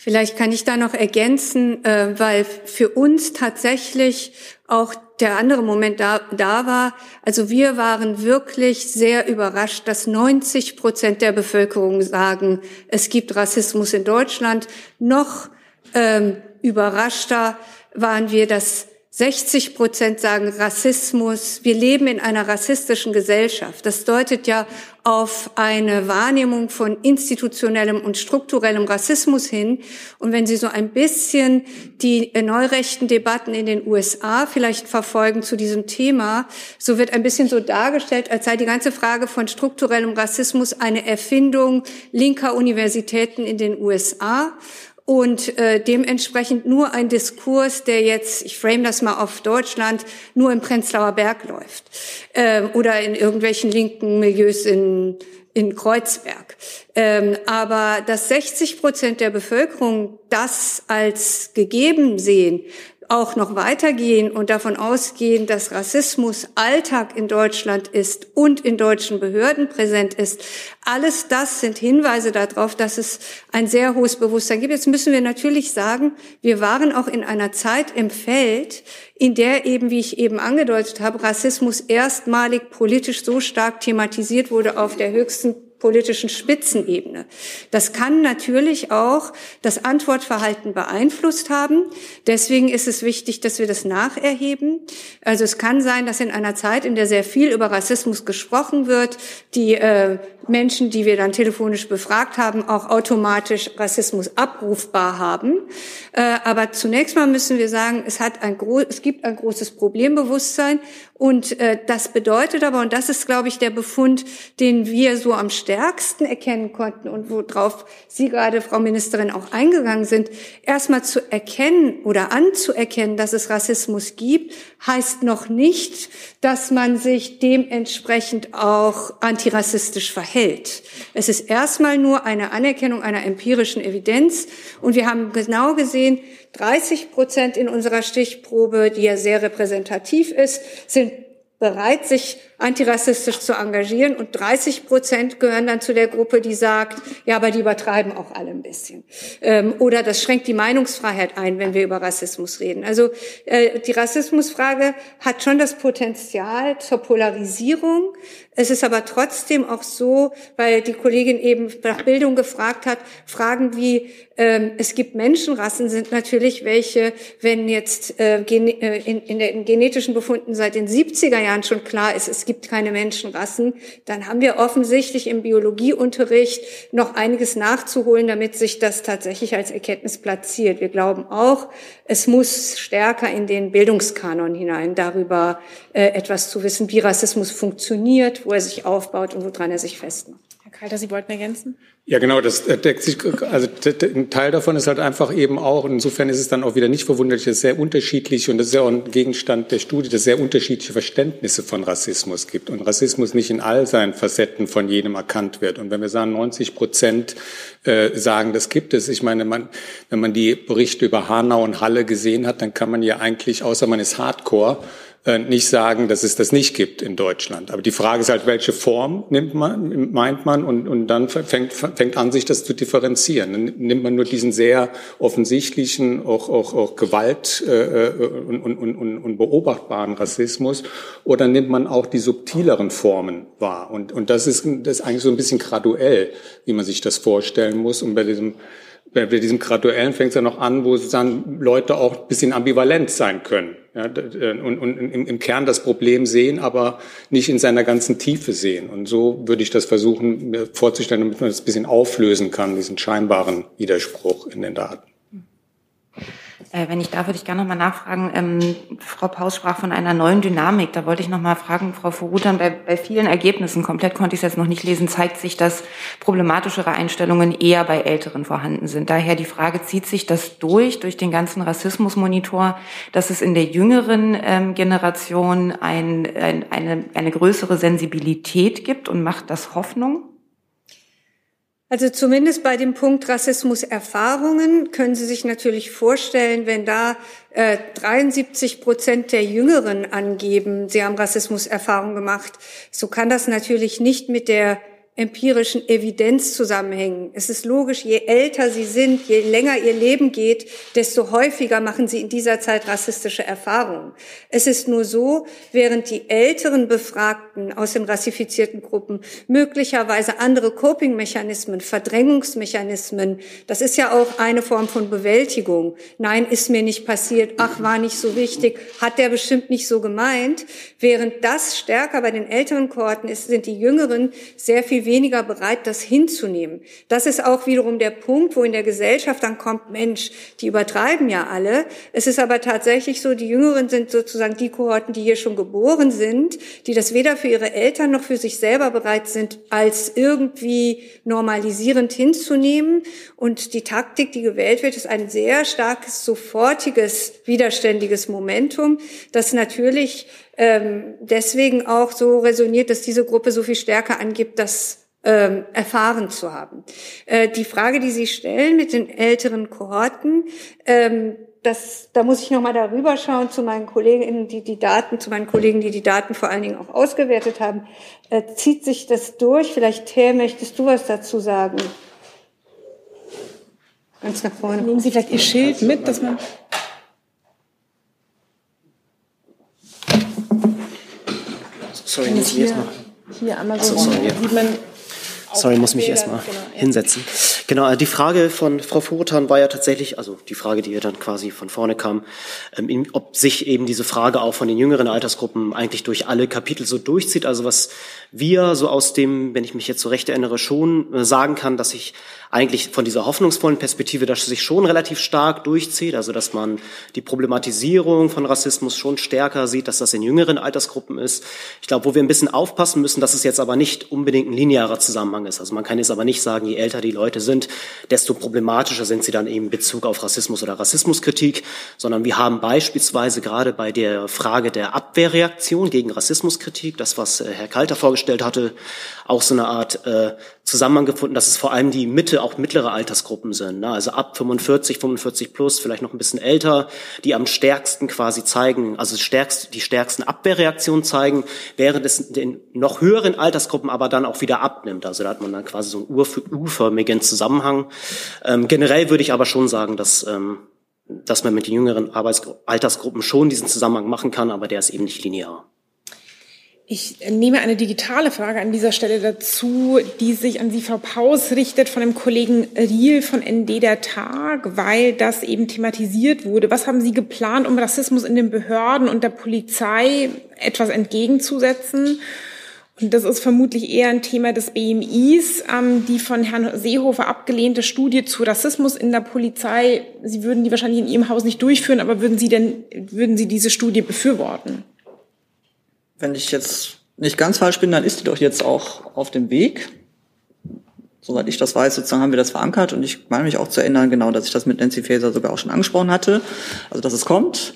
Vielleicht kann ich da noch ergänzen, äh, weil für uns tatsächlich auch der andere Moment da, da war. Also wir waren wirklich sehr überrascht, dass 90 Prozent der Bevölkerung sagen, es gibt Rassismus in Deutschland. Noch ähm, überraschter waren wir, dass 60 Prozent sagen Rassismus. Wir leben in einer rassistischen Gesellschaft. Das deutet ja auf eine Wahrnehmung von institutionellem und strukturellem Rassismus hin. Und wenn Sie so ein bisschen die neurechten Debatten in den USA vielleicht verfolgen zu diesem Thema, so wird ein bisschen so dargestellt, als sei die ganze Frage von strukturellem Rassismus eine Erfindung linker Universitäten in den USA und äh, dementsprechend nur ein Diskurs, der jetzt, ich frame das mal auf Deutschland, nur im Prenzlauer Berg läuft äh, oder in irgendwelchen linken Milieus in in Kreuzberg. Ähm, aber dass 60 Prozent der Bevölkerung das als gegeben sehen, auch noch weitergehen und davon ausgehen, dass Rassismus Alltag in Deutschland ist und in deutschen Behörden präsent ist. Alles das sind Hinweise darauf, dass es ein sehr hohes Bewusstsein gibt. Jetzt müssen wir natürlich sagen, wir waren auch in einer Zeit im Feld, in der eben, wie ich eben angedeutet habe, Rassismus erstmalig politisch so stark thematisiert wurde auf der höchsten politischen Spitzenebene. Das kann natürlich auch das Antwortverhalten beeinflusst haben. Deswegen ist es wichtig, dass wir das nacherheben. Also es kann sein, dass in einer Zeit, in der sehr viel über Rassismus gesprochen wird, die äh, Menschen, die wir dann telefonisch befragt haben, auch automatisch Rassismus abrufbar haben. Äh, aber zunächst mal müssen wir sagen, es, hat ein es gibt ein großes Problembewusstsein und äh, das bedeutet aber, und das ist, glaube ich, der Befund, den wir so am stärksten erkennen konnten und worauf Sie gerade, Frau Ministerin, auch eingegangen sind, erstmal zu erkennen oder anzuerkennen, dass es Rassismus gibt, heißt noch nicht, dass man sich dementsprechend auch antirassistisch verhält. Es ist erstmal nur eine Anerkennung einer empirischen Evidenz. Und wir haben genau gesehen, 30 Prozent in unserer Stichprobe, die ja sehr repräsentativ ist, sind bereit, sich antirassistisch zu engagieren und 30 Prozent gehören dann zu der Gruppe, die sagt, ja, aber die übertreiben auch alle ein bisschen. Ähm, oder das schränkt die Meinungsfreiheit ein, wenn wir über Rassismus reden. Also äh, die Rassismusfrage hat schon das Potenzial zur Polarisierung. Es ist aber trotzdem auch so, weil die Kollegin eben nach Bildung gefragt hat, Fragen wie, ähm, es gibt Menschenrassen, sind natürlich welche, wenn jetzt äh, äh in, in den genetischen Befunden seit den 70er Jahren schon klar ist, es gibt keine Menschenrassen, dann haben wir offensichtlich im Biologieunterricht noch einiges nachzuholen, damit sich das tatsächlich als Erkenntnis platziert. Wir glauben auch, es muss stärker in den Bildungskanon hinein darüber äh, etwas zu wissen, wie Rassismus funktioniert, wo er sich aufbaut und woran er sich festmacht. Herr Kalter, Sie wollten ergänzen? Ja, genau, das deckt sich, also ein Teil davon ist halt einfach eben auch, insofern ist es dann auch wieder nicht verwunderlich, dass es sehr unterschiedliche, und das ist ja auch ein Gegenstand der Studie, dass es sehr unterschiedliche Verständnisse von Rassismus gibt und Rassismus nicht in all seinen Facetten von jedem erkannt wird. Und wenn wir sagen, 90 Prozent äh, sagen, das gibt es, ich meine, man, wenn man die Berichte über Hanau und Halle gesehen hat, dann kann man ja eigentlich, außer man ist Hardcore, äh, nicht sagen, dass es das nicht gibt in Deutschland. Aber die Frage ist halt, welche Form nimmt man, meint man und, und dann fängt, fängt an, sich das zu differenzieren. Dann nimmt man nur diesen sehr offensichtlichen, auch, auch, auch Gewalt äh, äh und, und, und, und beobachtbaren Rassismus oder nimmt man auch die subtileren Formen wahr. Und, und das, ist, das ist eigentlich so ein bisschen graduell, wie man sich das vorstellen muss. Und bei diesem bei diesem Graduellen fängt es ja noch an, wo sozusagen Leute auch ein bisschen ambivalent sein können. Ja, und, und im, im Kern das Problem sehen, aber nicht in seiner ganzen Tiefe sehen. Und so würde ich das versuchen mir vorzustellen, damit man das ein bisschen auflösen kann, diesen scheinbaren Widerspruch in den Daten. Äh, wenn ich darf, würde ich gerne nochmal nachfragen. Ähm, Frau Paus sprach von einer neuen Dynamik. Da wollte ich nochmal fragen, Frau Vorutan, bei, bei vielen Ergebnissen, komplett konnte ich es jetzt noch nicht lesen, zeigt sich, dass problematischere Einstellungen eher bei Älteren vorhanden sind. Daher die Frage, zieht sich das durch, durch den ganzen Rassismusmonitor, dass es in der jüngeren ähm, Generation ein, ein, eine, eine größere Sensibilität gibt und macht das Hoffnung? Also zumindest bei dem Punkt Rassismuserfahrungen können Sie sich natürlich vorstellen, wenn da äh, 73 Prozent der Jüngeren angeben, sie haben Rassismuserfahrungen gemacht, so kann das natürlich nicht mit der empirischen Evidenz zusammenhängen. Es ist logisch, je älter sie sind, je länger ihr Leben geht, desto häufiger machen sie in dieser Zeit rassistische Erfahrungen. Es ist nur so, während die älteren Befragten aus den rassifizierten Gruppen möglicherweise andere Coping-Mechanismen, Verdrängungsmechanismen, das ist ja auch eine Form von Bewältigung. Nein, ist mir nicht passiert. Ach, war nicht so wichtig. Hat der bestimmt nicht so gemeint. Während das stärker bei den älteren Kohorten ist, sind die Jüngeren sehr viel weniger bereit, das hinzunehmen. Das ist auch wiederum der Punkt, wo in der Gesellschaft dann kommt, Mensch, die übertreiben ja alle. Es ist aber tatsächlich so, die Jüngeren sind sozusagen die Kohorten, die hier schon geboren sind, die das weder für ihre Eltern noch für sich selber bereit sind, als irgendwie normalisierend hinzunehmen. Und die Taktik, die gewählt wird, ist ein sehr starkes, sofortiges, widerständiges Momentum, das natürlich ähm, deswegen auch so resoniert, dass diese Gruppe so viel stärker angibt, das ähm, erfahren zu haben. Äh, die Frage, die Sie stellen mit den älteren Kohorten, ähm, das, da muss ich nochmal darüber schauen zu meinen Kollegen, die die Daten, zu meinen Kollegen, die die Daten vor allen Dingen auch ausgewertet haben. Äh, zieht sich das durch? Vielleicht, Herr, möchtest du was dazu sagen? Ganz nach vorne. Nehmen Sie vielleicht Ihr Schild mit, dass man Sorry, ich erstmal. Hier einmal so, so sorry, sieht man Sorry, muss mich erstmal genau, hinsetzen. Genau, äh, die Frage von Frau Furutan war ja tatsächlich, also die Frage, die ihr dann quasi von vorne kam, ähm, ob sich eben diese Frage auch von den jüngeren Altersgruppen eigentlich durch alle Kapitel so durchzieht. Also was wir so aus dem, wenn ich mich jetzt so recht erinnere, schon äh, sagen kann, dass ich eigentlich von dieser hoffnungsvollen Perspektive, dass sich schon relativ stark durchzieht, also dass man die Problematisierung von Rassismus schon stärker sieht, dass das in jüngeren Altersgruppen ist. Ich glaube, wo wir ein bisschen aufpassen müssen, dass es jetzt aber nicht unbedingt ein linearer Zusammenhang ist. Also man kann jetzt aber nicht sagen, je älter die Leute sind, desto problematischer sind sie dann eben in Bezug auf Rassismus oder Rassismuskritik, sondern wir haben beispielsweise gerade bei der Frage der Abwehrreaktion gegen Rassismuskritik, das was äh, Herr Kalter vorgestellt hatte, auch so eine Art äh, Zusammenhang gefunden, dass es vor allem die Mitte, auch mittlere Altersgruppen sind. Ne? Also ab 45, 45 plus, vielleicht noch ein bisschen älter, die am stärksten quasi zeigen, also stärkst, die stärksten Abwehrreaktionen zeigen, während es in den noch höheren Altersgruppen aber dann auch wieder abnimmt. Also da hat man dann quasi so einen U-förmigen Zusammenhang. Ähm, generell würde ich aber schon sagen, dass ähm, dass man mit den jüngeren Arbeits Altersgruppen schon diesen Zusammenhang machen kann, aber der ist eben nicht linear. Ich nehme eine digitale Frage an dieser Stelle dazu, die sich an Sie, Frau Paus, richtet von dem Kollegen Riel von ND der Tag, weil das eben thematisiert wurde. Was haben Sie geplant, um Rassismus in den Behörden und der Polizei etwas entgegenzusetzen? Das ist vermutlich eher ein Thema des BMIs, ähm, die von Herrn Seehofer abgelehnte Studie zu Rassismus in der Polizei. Sie würden die wahrscheinlich in Ihrem Haus nicht durchführen, aber würden Sie denn, würden Sie diese Studie befürworten? wenn ich jetzt nicht ganz falsch bin, dann ist die doch jetzt auch auf dem Weg. Soweit ich das weiß, sozusagen haben wir das verankert und ich meine mich auch zu erinnern, genau, dass ich das mit Nancy Faeser sogar auch schon angesprochen hatte. Also dass es kommt.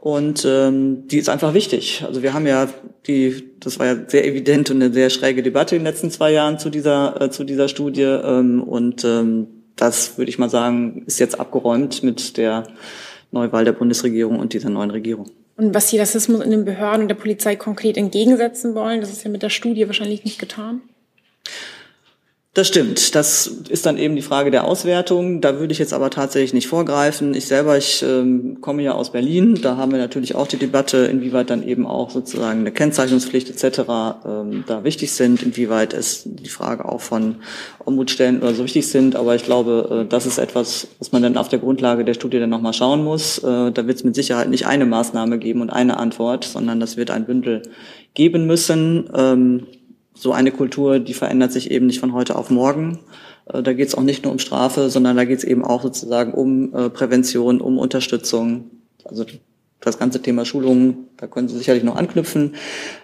Und ähm, die ist einfach wichtig. Also wir haben ja die, das war ja sehr evident und eine sehr schräge Debatte in den letzten zwei Jahren zu dieser äh, zu dieser Studie. Ähm, und ähm, das würde ich mal sagen, ist jetzt abgeräumt mit der Neuwahl der Bundesregierung und dieser neuen Regierung. Und was die Rassismus in den Behörden und der Polizei konkret entgegensetzen wollen, das ist ja mit der Studie wahrscheinlich nicht getan. Das stimmt. Das ist dann eben die Frage der Auswertung. Da würde ich jetzt aber tatsächlich nicht vorgreifen. Ich selber, ich ähm, komme ja aus Berlin. Da haben wir natürlich auch die Debatte, inwieweit dann eben auch sozusagen eine Kennzeichnungspflicht etc. Ähm, da wichtig sind, inwieweit es die Frage auch von Ombudsstellen oder so wichtig sind. Aber ich glaube, äh, das ist etwas, was man dann auf der Grundlage der Studie dann nochmal schauen muss. Äh, da wird es mit Sicherheit nicht eine Maßnahme geben und eine Antwort, sondern das wird ein Bündel geben müssen. Ähm, so eine Kultur, die verändert sich eben nicht von heute auf morgen. Äh, da geht es auch nicht nur um Strafe, sondern da geht es eben auch sozusagen um äh, Prävention, um Unterstützung. Also das ganze Thema Schulungen, da können Sie sicherlich noch anknüpfen.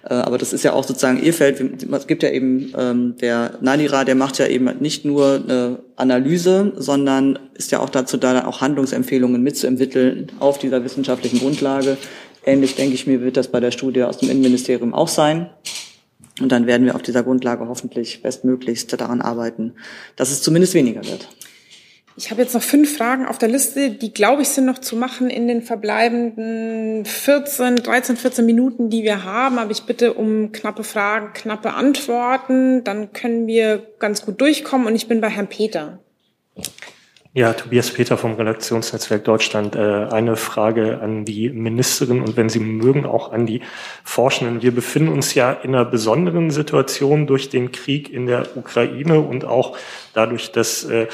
Äh, aber das ist ja auch sozusagen Ihr Feld. Es gibt ja eben, ähm, der Nanira, der macht ja eben nicht nur eine Analyse, sondern ist ja auch dazu da, auch Handlungsempfehlungen mitzuentwickeln auf dieser wissenschaftlichen Grundlage. Ähnlich, denke ich mir, wird das bei der Studie aus dem Innenministerium auch sein. Und dann werden wir auf dieser Grundlage hoffentlich bestmöglichst daran arbeiten, dass es zumindest weniger wird. Ich habe jetzt noch fünf Fragen auf der Liste, die, glaube ich, sind noch zu machen in den verbleibenden 14, 13, 14 Minuten, die wir haben. Aber ich bitte um knappe Fragen, knappe Antworten. Dann können wir ganz gut durchkommen. Und ich bin bei Herrn Peter. Ja, Tobias Peter vom Redaktionsnetzwerk Deutschland. Äh, eine Frage an die Ministerin und wenn Sie mögen auch an die Forschenden. Wir befinden uns ja in einer besonderen Situation durch den Krieg in der Ukraine und auch dadurch, dass äh,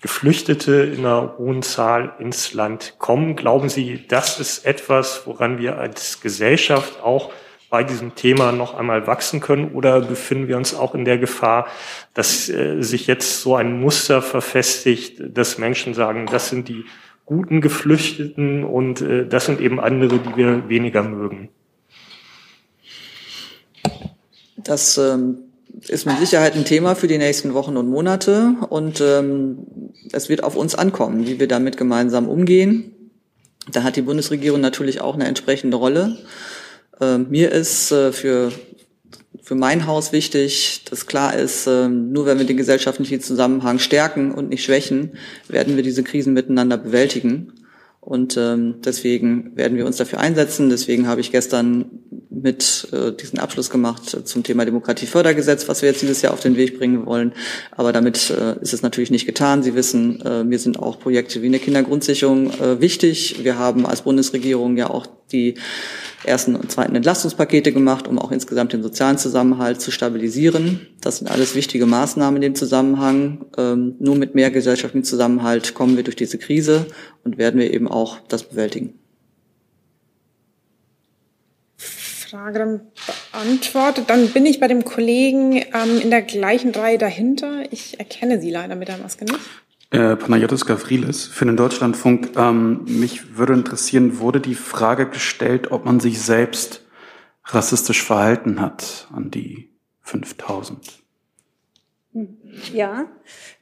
Geflüchtete in einer hohen Zahl ins Land kommen. Glauben Sie, das ist etwas, woran wir als Gesellschaft auch bei diesem Thema noch einmal wachsen können? Oder befinden wir uns auch in der Gefahr, dass äh, sich jetzt so ein Muster verfestigt, dass Menschen sagen, das sind die guten Geflüchteten und äh, das sind eben andere, die wir weniger mögen? Das ähm, ist mit Sicherheit ein Thema für die nächsten Wochen und Monate und ähm, es wird auf uns ankommen, wie wir damit gemeinsam umgehen. Da hat die Bundesregierung natürlich auch eine entsprechende Rolle. Äh, mir ist äh, für, für mein Haus wichtig, dass klar ist, äh, nur wenn wir den gesellschaftlichen Zusammenhang stärken und nicht schwächen, werden wir diese Krisen miteinander bewältigen. Und ähm, deswegen werden wir uns dafür einsetzen. Deswegen habe ich gestern mit äh, diesen Abschluss gemacht zum Thema Demokratiefördergesetz, was wir jetzt dieses Jahr auf den Weg bringen wollen. Aber damit äh, ist es natürlich nicht getan. Sie wissen, äh, mir sind auch Projekte wie eine Kindergrundsicherung äh, wichtig. Wir haben als Bundesregierung ja auch die ersten und zweiten Entlastungspakete gemacht, um auch insgesamt den sozialen Zusammenhalt zu stabilisieren. Das sind alles wichtige Maßnahmen in dem Zusammenhang. Ähm, nur mit mehr gesellschaftlichem Zusammenhalt kommen wir durch diese Krise und werden wir eben auch das bewältigen. Frage dann beantwortet. Dann bin ich bei dem Kollegen ähm, in der gleichen Reihe dahinter. Ich erkenne Sie leider mit der Maske nicht. Äh, Panayotis Gavrilis für den Deutschlandfunk. Ähm, mich würde interessieren, wurde die Frage gestellt, ob man sich selbst rassistisch verhalten hat an die 5000? Ja,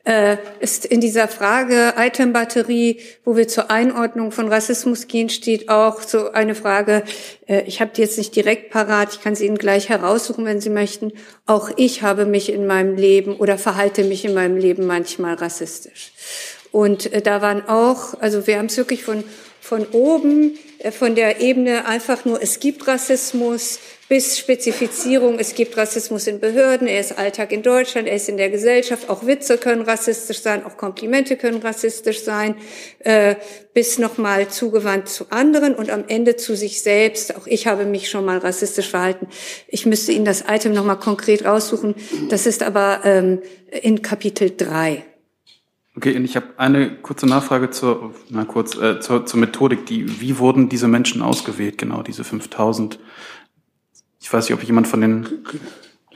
äh, ist in dieser Frage Item-Batterie, wo wir zur Einordnung von Rassismus gehen, steht auch so eine Frage, äh, ich habe die jetzt nicht direkt parat, ich kann sie Ihnen gleich heraussuchen, wenn Sie möchten. Auch ich habe mich in meinem Leben oder verhalte mich in meinem Leben manchmal rassistisch. Und äh, da waren auch, also wir haben es wirklich von, von oben, äh, von der Ebene einfach nur, es gibt Rassismus, bis Spezifizierung, es gibt Rassismus in Behörden, er ist Alltag in Deutschland, er ist in der Gesellschaft, auch Witze können rassistisch sein, auch Komplimente können rassistisch sein, äh, bis nochmal zugewandt zu anderen und am Ende zu sich selbst. Auch ich habe mich schon mal rassistisch verhalten. Ich müsste Ihnen das Item nochmal konkret raussuchen. Das ist aber ähm, in Kapitel 3. Okay, und ich habe eine kurze Nachfrage zur, na kurz, äh, zur, zur Methodik. Die, wie wurden diese Menschen ausgewählt, genau diese 5000? Ich weiß nicht, ob jemand von den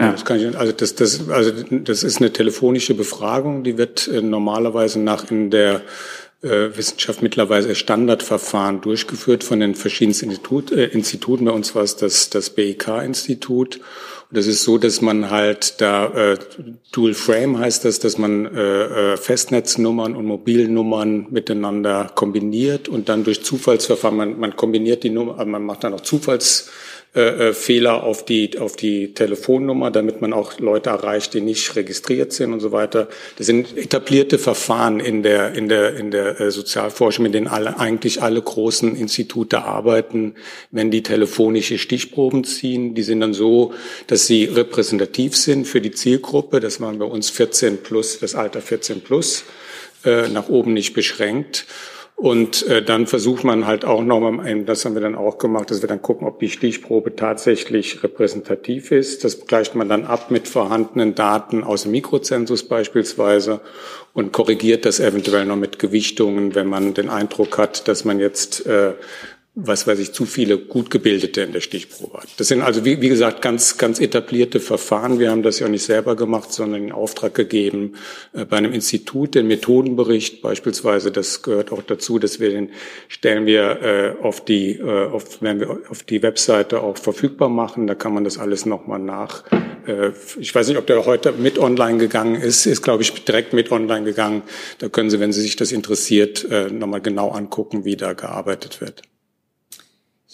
ja. Das kann ich, also das, das, also das ist eine telefonische Befragung, die wird äh, normalerweise nach in der Wissenschaft mittlerweile Standardverfahren durchgeführt von den verschiedensten Institut, äh, Instituten. Bei uns war es das, das BIK-Institut. Und das ist so, dass man halt da äh, Dual Frame heißt das, dass man äh, äh, Festnetznummern und Mobilnummern miteinander kombiniert und dann durch Zufallsverfahren, man, man kombiniert die Nummer, man macht dann auch Zufalls äh, äh, Fehler auf die, auf die Telefonnummer, damit man auch Leute erreicht, die nicht registriert sind und so weiter. Das sind etablierte Verfahren in der, in der, in der äh, Sozialforschung, mit denen alle, eigentlich alle großen Institute arbeiten, wenn die telefonische Stichproben ziehen. Die sind dann so, dass sie repräsentativ sind für die Zielgruppe. Das waren bei uns 14 plus, das Alter 14 plus, äh, nach oben nicht beschränkt. Und äh, dann versucht man halt auch nochmal, das haben wir dann auch gemacht, dass wir dann gucken, ob die Stichprobe tatsächlich repräsentativ ist. Das gleicht man dann ab mit vorhandenen Daten aus dem Mikrozensus beispielsweise und korrigiert das eventuell noch mit Gewichtungen, wenn man den Eindruck hat, dass man jetzt äh, was weiß ich, zu viele gut gebildete in der Stichprobe hat. Das sind also, wie, wie, gesagt, ganz, ganz etablierte Verfahren. Wir haben das ja nicht selber gemacht, sondern in Auftrag gegeben äh, bei einem Institut, den Methodenbericht beispielsweise. Das gehört auch dazu, dass wir den stellen wir äh, auf die, äh, auf, werden wir auf die Webseite auch verfügbar machen. Da kann man das alles nochmal nach. Ich weiß nicht, ob der heute mit online gegangen ist. Ist, glaube ich, direkt mit online gegangen. Da können Sie, wenn Sie sich das interessiert, nochmal genau angucken, wie da gearbeitet wird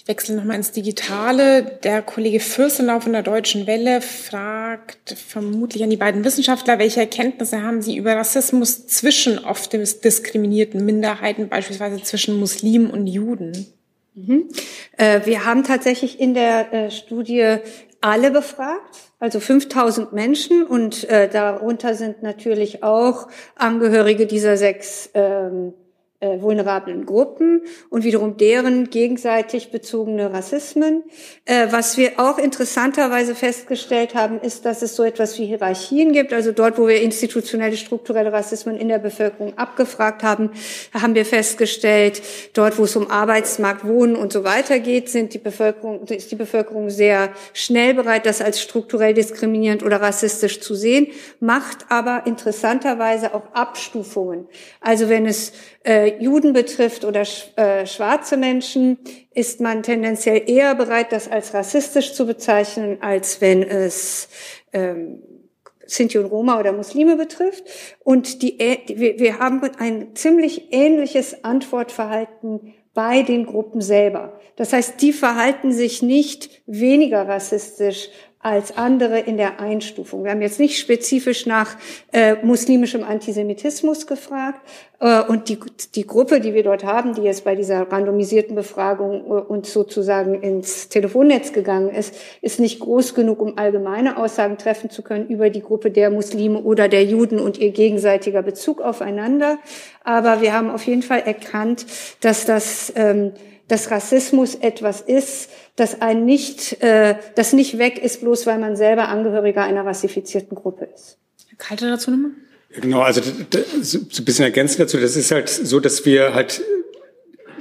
wechsle nochmal ins Digitale. Der Kollege Fürstenau von der Deutschen Welle fragt vermutlich an die beiden Wissenschaftler, welche Erkenntnisse haben Sie über Rassismus zwischen oft diskriminierten Minderheiten, beispielsweise zwischen Muslimen und Juden? Mhm. Äh, wir haben tatsächlich in der äh, Studie alle befragt, also 5000 Menschen und äh, darunter sind natürlich auch Angehörige dieser sechs ähm, äh, vulnerablen Gruppen und wiederum deren gegenseitig bezogene Rassismen. Äh, was wir auch interessanterweise festgestellt haben, ist, dass es so etwas wie Hierarchien gibt. Also dort, wo wir institutionelle, strukturelle Rassismen in der Bevölkerung abgefragt haben, haben wir festgestellt, dort, wo es um Arbeitsmarkt, Wohnen und so weiter geht, sind die Bevölkerung, ist die Bevölkerung sehr schnell bereit, das als strukturell diskriminierend oder rassistisch zu sehen, macht aber interessanterweise auch Abstufungen. Also wenn es äh, Juden betrifft oder äh, schwarze Menschen, ist man tendenziell eher bereit, das als rassistisch zu bezeichnen, als wenn es ähm, Sinti und Roma oder Muslime betrifft. Und die, wir, wir haben ein ziemlich ähnliches Antwortverhalten bei den Gruppen selber. Das heißt, die verhalten sich nicht weniger rassistisch als andere in der Einstufung. Wir haben jetzt nicht spezifisch nach äh, muslimischem Antisemitismus gefragt. Äh, und die, die Gruppe, die wir dort haben, die jetzt bei dieser randomisierten Befragung äh, uns sozusagen ins Telefonnetz gegangen ist, ist nicht groß genug, um allgemeine Aussagen treffen zu können über die Gruppe der Muslime oder der Juden und ihr gegenseitiger Bezug aufeinander. Aber wir haben auf jeden Fall erkannt, dass das ähm, dass Rassismus etwas ist, das ein nicht, äh, das nicht weg ist, bloß weil man selber Angehöriger einer rassifizierten Gruppe ist. Herr Kalter dazu nochmal? Genau, also so ein bisschen ergänzend dazu. Das ist halt so, dass wir halt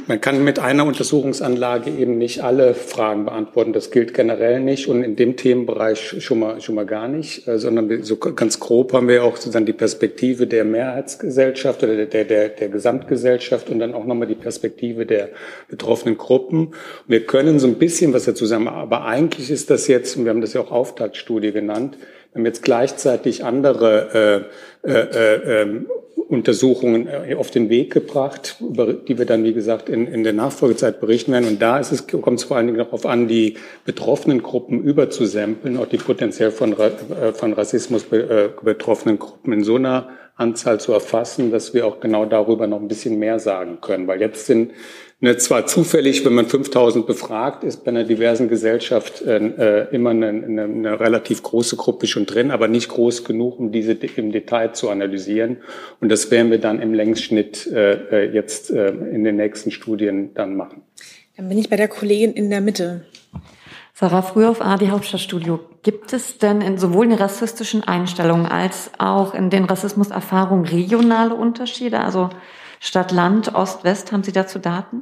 man kann mit einer Untersuchungsanlage eben nicht alle Fragen beantworten. Das gilt generell nicht und in dem Themenbereich schon mal, schon mal gar nicht, äh, sondern so ganz grob haben wir auch sozusagen die Perspektive der Mehrheitsgesellschaft oder der, der, der Gesamtgesellschaft und dann auch nochmal die Perspektive der betroffenen Gruppen. wir können so ein bisschen was dazu sagen, aber eigentlich ist das jetzt, und wir haben das ja auch Auftaktstudie genannt, wir haben jetzt gleichzeitig andere äh, äh, äh, ähm, Untersuchungen äh, auf den Weg gebracht, über die wir dann, wie gesagt, in, in der Nachfolgezeit berichten werden. Und da ist es, kommt es vor allen Dingen darauf an, die betroffenen Gruppen überzusampeln, auch die potenziell von, äh, von Rassismus äh, betroffenen Gruppen in so einer Anzahl zu erfassen, dass wir auch genau darüber noch ein bisschen mehr sagen können. Weil jetzt sind Ne, zwar zufällig, wenn man 5000 befragt, ist bei einer diversen Gesellschaft äh, immer eine, eine, eine, relativ große Gruppe schon drin, aber nicht groß genug, um diese im Detail zu analysieren. Und das werden wir dann im Längsschnitt äh, äh, jetzt äh, in den nächsten Studien dann machen. Dann bin ich bei der Kollegin in der Mitte. Sarah Frühauf, AD Hauptstadtstudio. Gibt es denn in sowohl in den rassistischen Einstellungen als auch in den Rassismuserfahrungen regionale Unterschiede? Also Stadt, Land, Ost, West, haben Sie dazu Daten?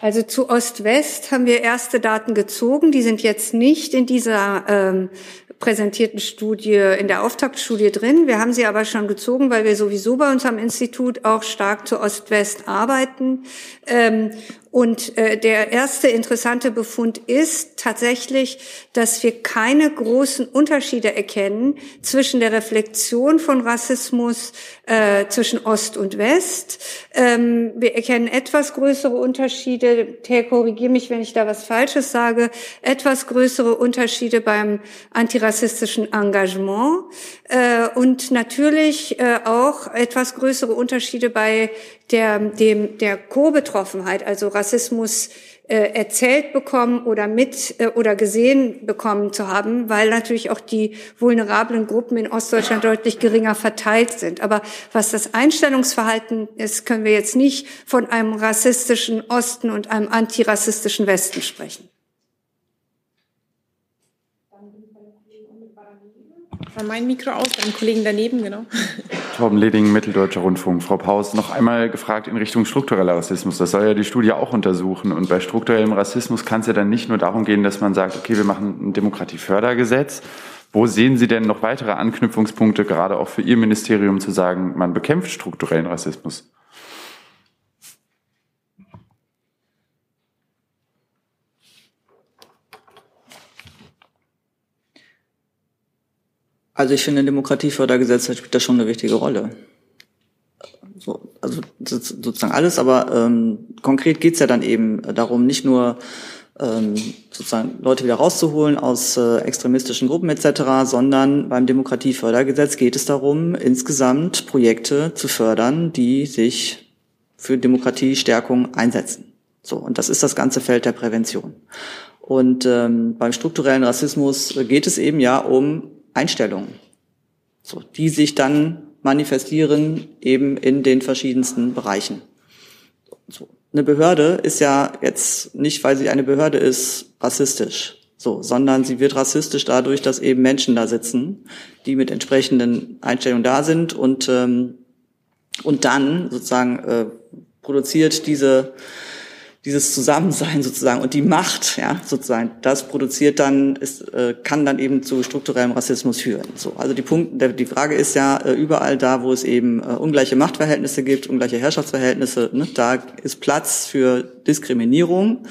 Also zu Ost-West haben wir erste Daten gezogen. Die sind jetzt nicht in dieser ähm, präsentierten Studie, in der Auftaktstudie drin. Wir haben sie aber schon gezogen, weil wir sowieso bei uns am Institut auch stark zu Ost-West arbeiten. Ähm, und äh, der erste interessante Befund ist tatsächlich, dass wir keine großen Unterschiede erkennen zwischen der Reflexion von Rassismus äh, zwischen Ost und West. Ähm, wir erkennen etwas größere Unterschiede, Herr, korrigiere mich, wenn ich da was Falsches sage, etwas größere Unterschiede beim antirassistischen Engagement äh, und natürlich äh, auch etwas größere Unterschiede bei der, dem, der Co-Betroffenheit, also Rassismus äh, erzählt bekommen oder mit äh, oder gesehen bekommen zu haben, weil natürlich auch die vulnerablen Gruppen in Ostdeutschland deutlich geringer verteilt sind. Aber was das Einstellungsverhalten ist, können wir jetzt nicht von einem rassistischen Osten und einem antirassistischen Westen sprechen. War mein Mikro aus, beim Kollegen daneben, genau. Torben Leding, Mitteldeutscher Rundfunk. Frau Paus, noch einmal gefragt in Richtung struktureller Rassismus. Das soll ja die Studie auch untersuchen. Und bei strukturellem Rassismus kann es ja dann nicht nur darum gehen, dass man sagt, okay, wir machen ein Demokratiefördergesetz. Wo sehen Sie denn noch weitere Anknüpfungspunkte, gerade auch für Ihr Ministerium, zu sagen, man bekämpft strukturellen Rassismus? Also ich finde, Demokratiefördergesetz spielt da schon eine wichtige Rolle. So, also sozusagen alles, aber ähm, konkret geht's ja dann eben darum, nicht nur ähm, sozusagen Leute wieder rauszuholen aus äh, extremistischen Gruppen etc., sondern beim Demokratiefördergesetz geht es darum, insgesamt Projekte zu fördern, die sich für Demokratiestärkung einsetzen. So, und das ist das ganze Feld der Prävention. Und ähm, beim strukturellen Rassismus geht es eben ja um Einstellungen, so, die sich dann manifestieren eben in den verschiedensten Bereichen. So. Eine Behörde ist ja jetzt nicht, weil sie eine Behörde ist, rassistisch, so, sondern sie wird rassistisch dadurch, dass eben Menschen da sitzen, die mit entsprechenden Einstellungen da sind und ähm, und dann sozusagen äh, produziert diese dieses Zusammensein sozusagen und die Macht, ja, sozusagen, das produziert dann, ist, äh, kann dann eben zu strukturellem Rassismus führen. So, also die Punkt, die Frage ist ja äh, überall da, wo es eben äh, ungleiche Machtverhältnisse gibt, ungleiche Herrschaftsverhältnisse, ne, da ist Platz für Diskriminierung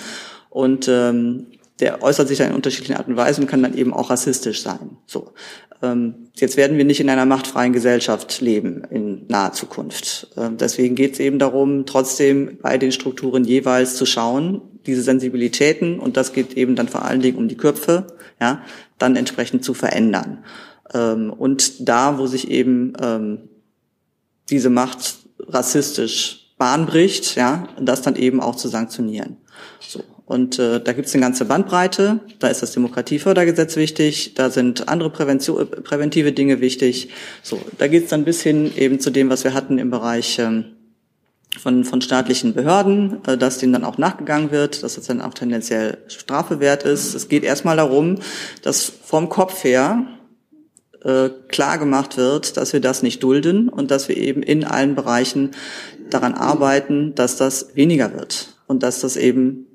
und ähm, der äußert sich dann in unterschiedlichen Arten und Weisen und kann dann eben auch rassistisch sein. So. Ähm, jetzt werden wir nicht in einer machtfreien Gesellschaft leben in naher Zukunft. Ähm, deswegen geht es eben darum, trotzdem bei den Strukturen jeweils zu schauen, diese Sensibilitäten, und das geht eben dann vor allen Dingen um die Köpfe, ja, dann entsprechend zu verändern. Ähm, und da, wo sich eben diese Macht rassistisch Bahn bricht, ja, das dann eben auch zu sanktionieren. So. Und äh, da gibt es eine ganze Bandbreite. Da ist das Demokratiefördergesetz wichtig, da sind andere Prävention, äh, präventive Dinge wichtig. So, da geht es dann bis hin eben zu dem, was wir hatten im Bereich ähm, von, von staatlichen Behörden, äh, dass denen dann auch nachgegangen wird, dass das dann auch tendenziell Strafe wert ist. Es geht erstmal darum, dass vom Kopf her äh, klar gemacht wird, dass wir das nicht dulden und dass wir eben in allen Bereichen daran arbeiten, dass das weniger wird und dass das eben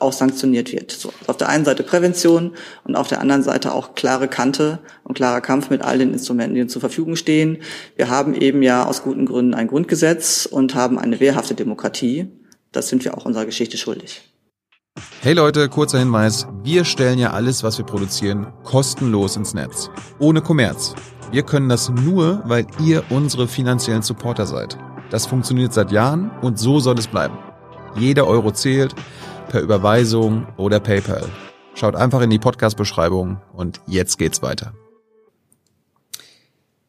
auch sanktioniert wird. So, auf der einen Seite Prävention und auf der anderen Seite auch klare Kante und klarer Kampf mit all den Instrumenten, die uns zur Verfügung stehen. Wir haben eben ja aus guten Gründen ein Grundgesetz und haben eine wehrhafte Demokratie. Das sind wir auch unserer Geschichte schuldig. Hey Leute, kurzer Hinweis. Wir stellen ja alles, was wir produzieren, kostenlos ins Netz. Ohne Kommerz. Wir können das nur, weil ihr unsere finanziellen Supporter seid. Das funktioniert seit Jahren und so soll es bleiben. Jeder Euro zählt per Überweisung oder PayPal. Schaut einfach in die Podcast-Beschreibung und jetzt geht's weiter.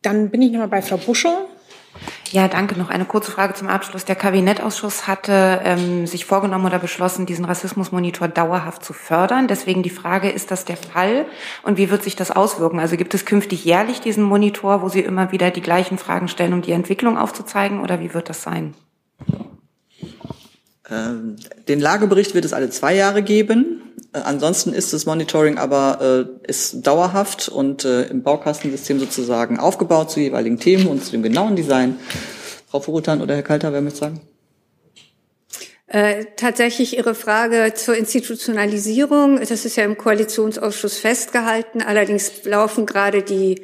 Dann bin ich nochmal bei Frau Buschow. Ja, danke. Noch eine kurze Frage zum Abschluss. Der Kabinettausschuss hatte ähm, sich vorgenommen oder beschlossen, diesen Rassismusmonitor dauerhaft zu fördern. Deswegen die Frage, ist das der Fall und wie wird sich das auswirken? Also gibt es künftig jährlich diesen Monitor, wo Sie immer wieder die gleichen Fragen stellen, um die Entwicklung aufzuzeigen oder wie wird das sein? Ähm, den Lagebericht wird es alle zwei Jahre geben. Äh, ansonsten ist das Monitoring aber äh, ist dauerhaft und äh, im Baukastensystem sozusagen aufgebaut zu jeweiligen Themen und zu dem genauen Design. Frau Furutan oder Herr Kalter, wer möchte sagen? Äh, tatsächlich Ihre Frage zur Institutionalisierung, das ist ja im Koalitionsausschuss festgehalten. Allerdings laufen gerade die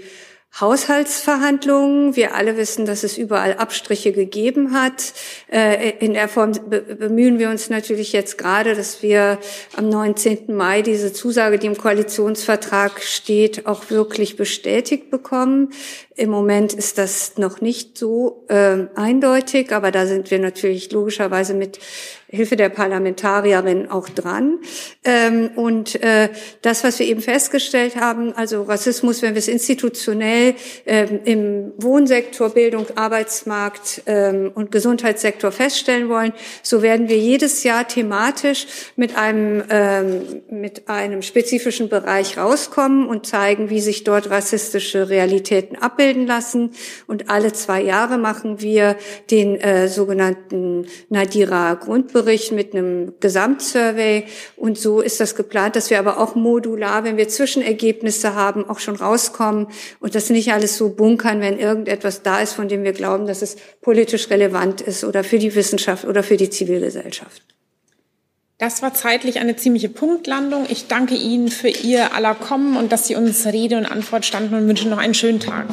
Haushaltsverhandlungen. Wir alle wissen, dass es überall Abstriche gegeben hat. Äh, in der Form bemühen wir uns natürlich jetzt gerade, dass wir am 19. Mai diese Zusage, die im Koalitionsvertrag steht, auch wirklich bestätigt bekommen. Im Moment ist das noch nicht so äh, eindeutig, aber da sind wir natürlich logischerweise mit Hilfe der Parlamentarierin auch dran. Ähm, und äh, das, was wir eben festgestellt haben, also Rassismus, wenn wir es institutionell ähm, im Wohnsektor, Bildung, Arbeitsmarkt ähm, und Gesundheitssektor feststellen wollen, so werden wir jedes Jahr thematisch mit einem, ähm, mit einem spezifischen Bereich rauskommen und zeigen, wie sich dort rassistische Realitäten abbilden lassen. Und alle zwei Jahre machen wir den äh, sogenannten Nadira Grundbericht Bericht mit einem Gesamtsurvey. Und so ist das geplant, dass wir aber auch modular, wenn wir Zwischenergebnisse haben, auch schon rauskommen und das nicht alles so bunkern, wenn irgendetwas da ist, von dem wir glauben, dass es politisch relevant ist oder für die Wissenschaft oder für die Zivilgesellschaft. Das war zeitlich eine ziemliche Punktlandung. Ich danke Ihnen für Ihr aller Kommen und dass Sie uns Rede und Antwort standen und wünsche noch einen schönen Tag.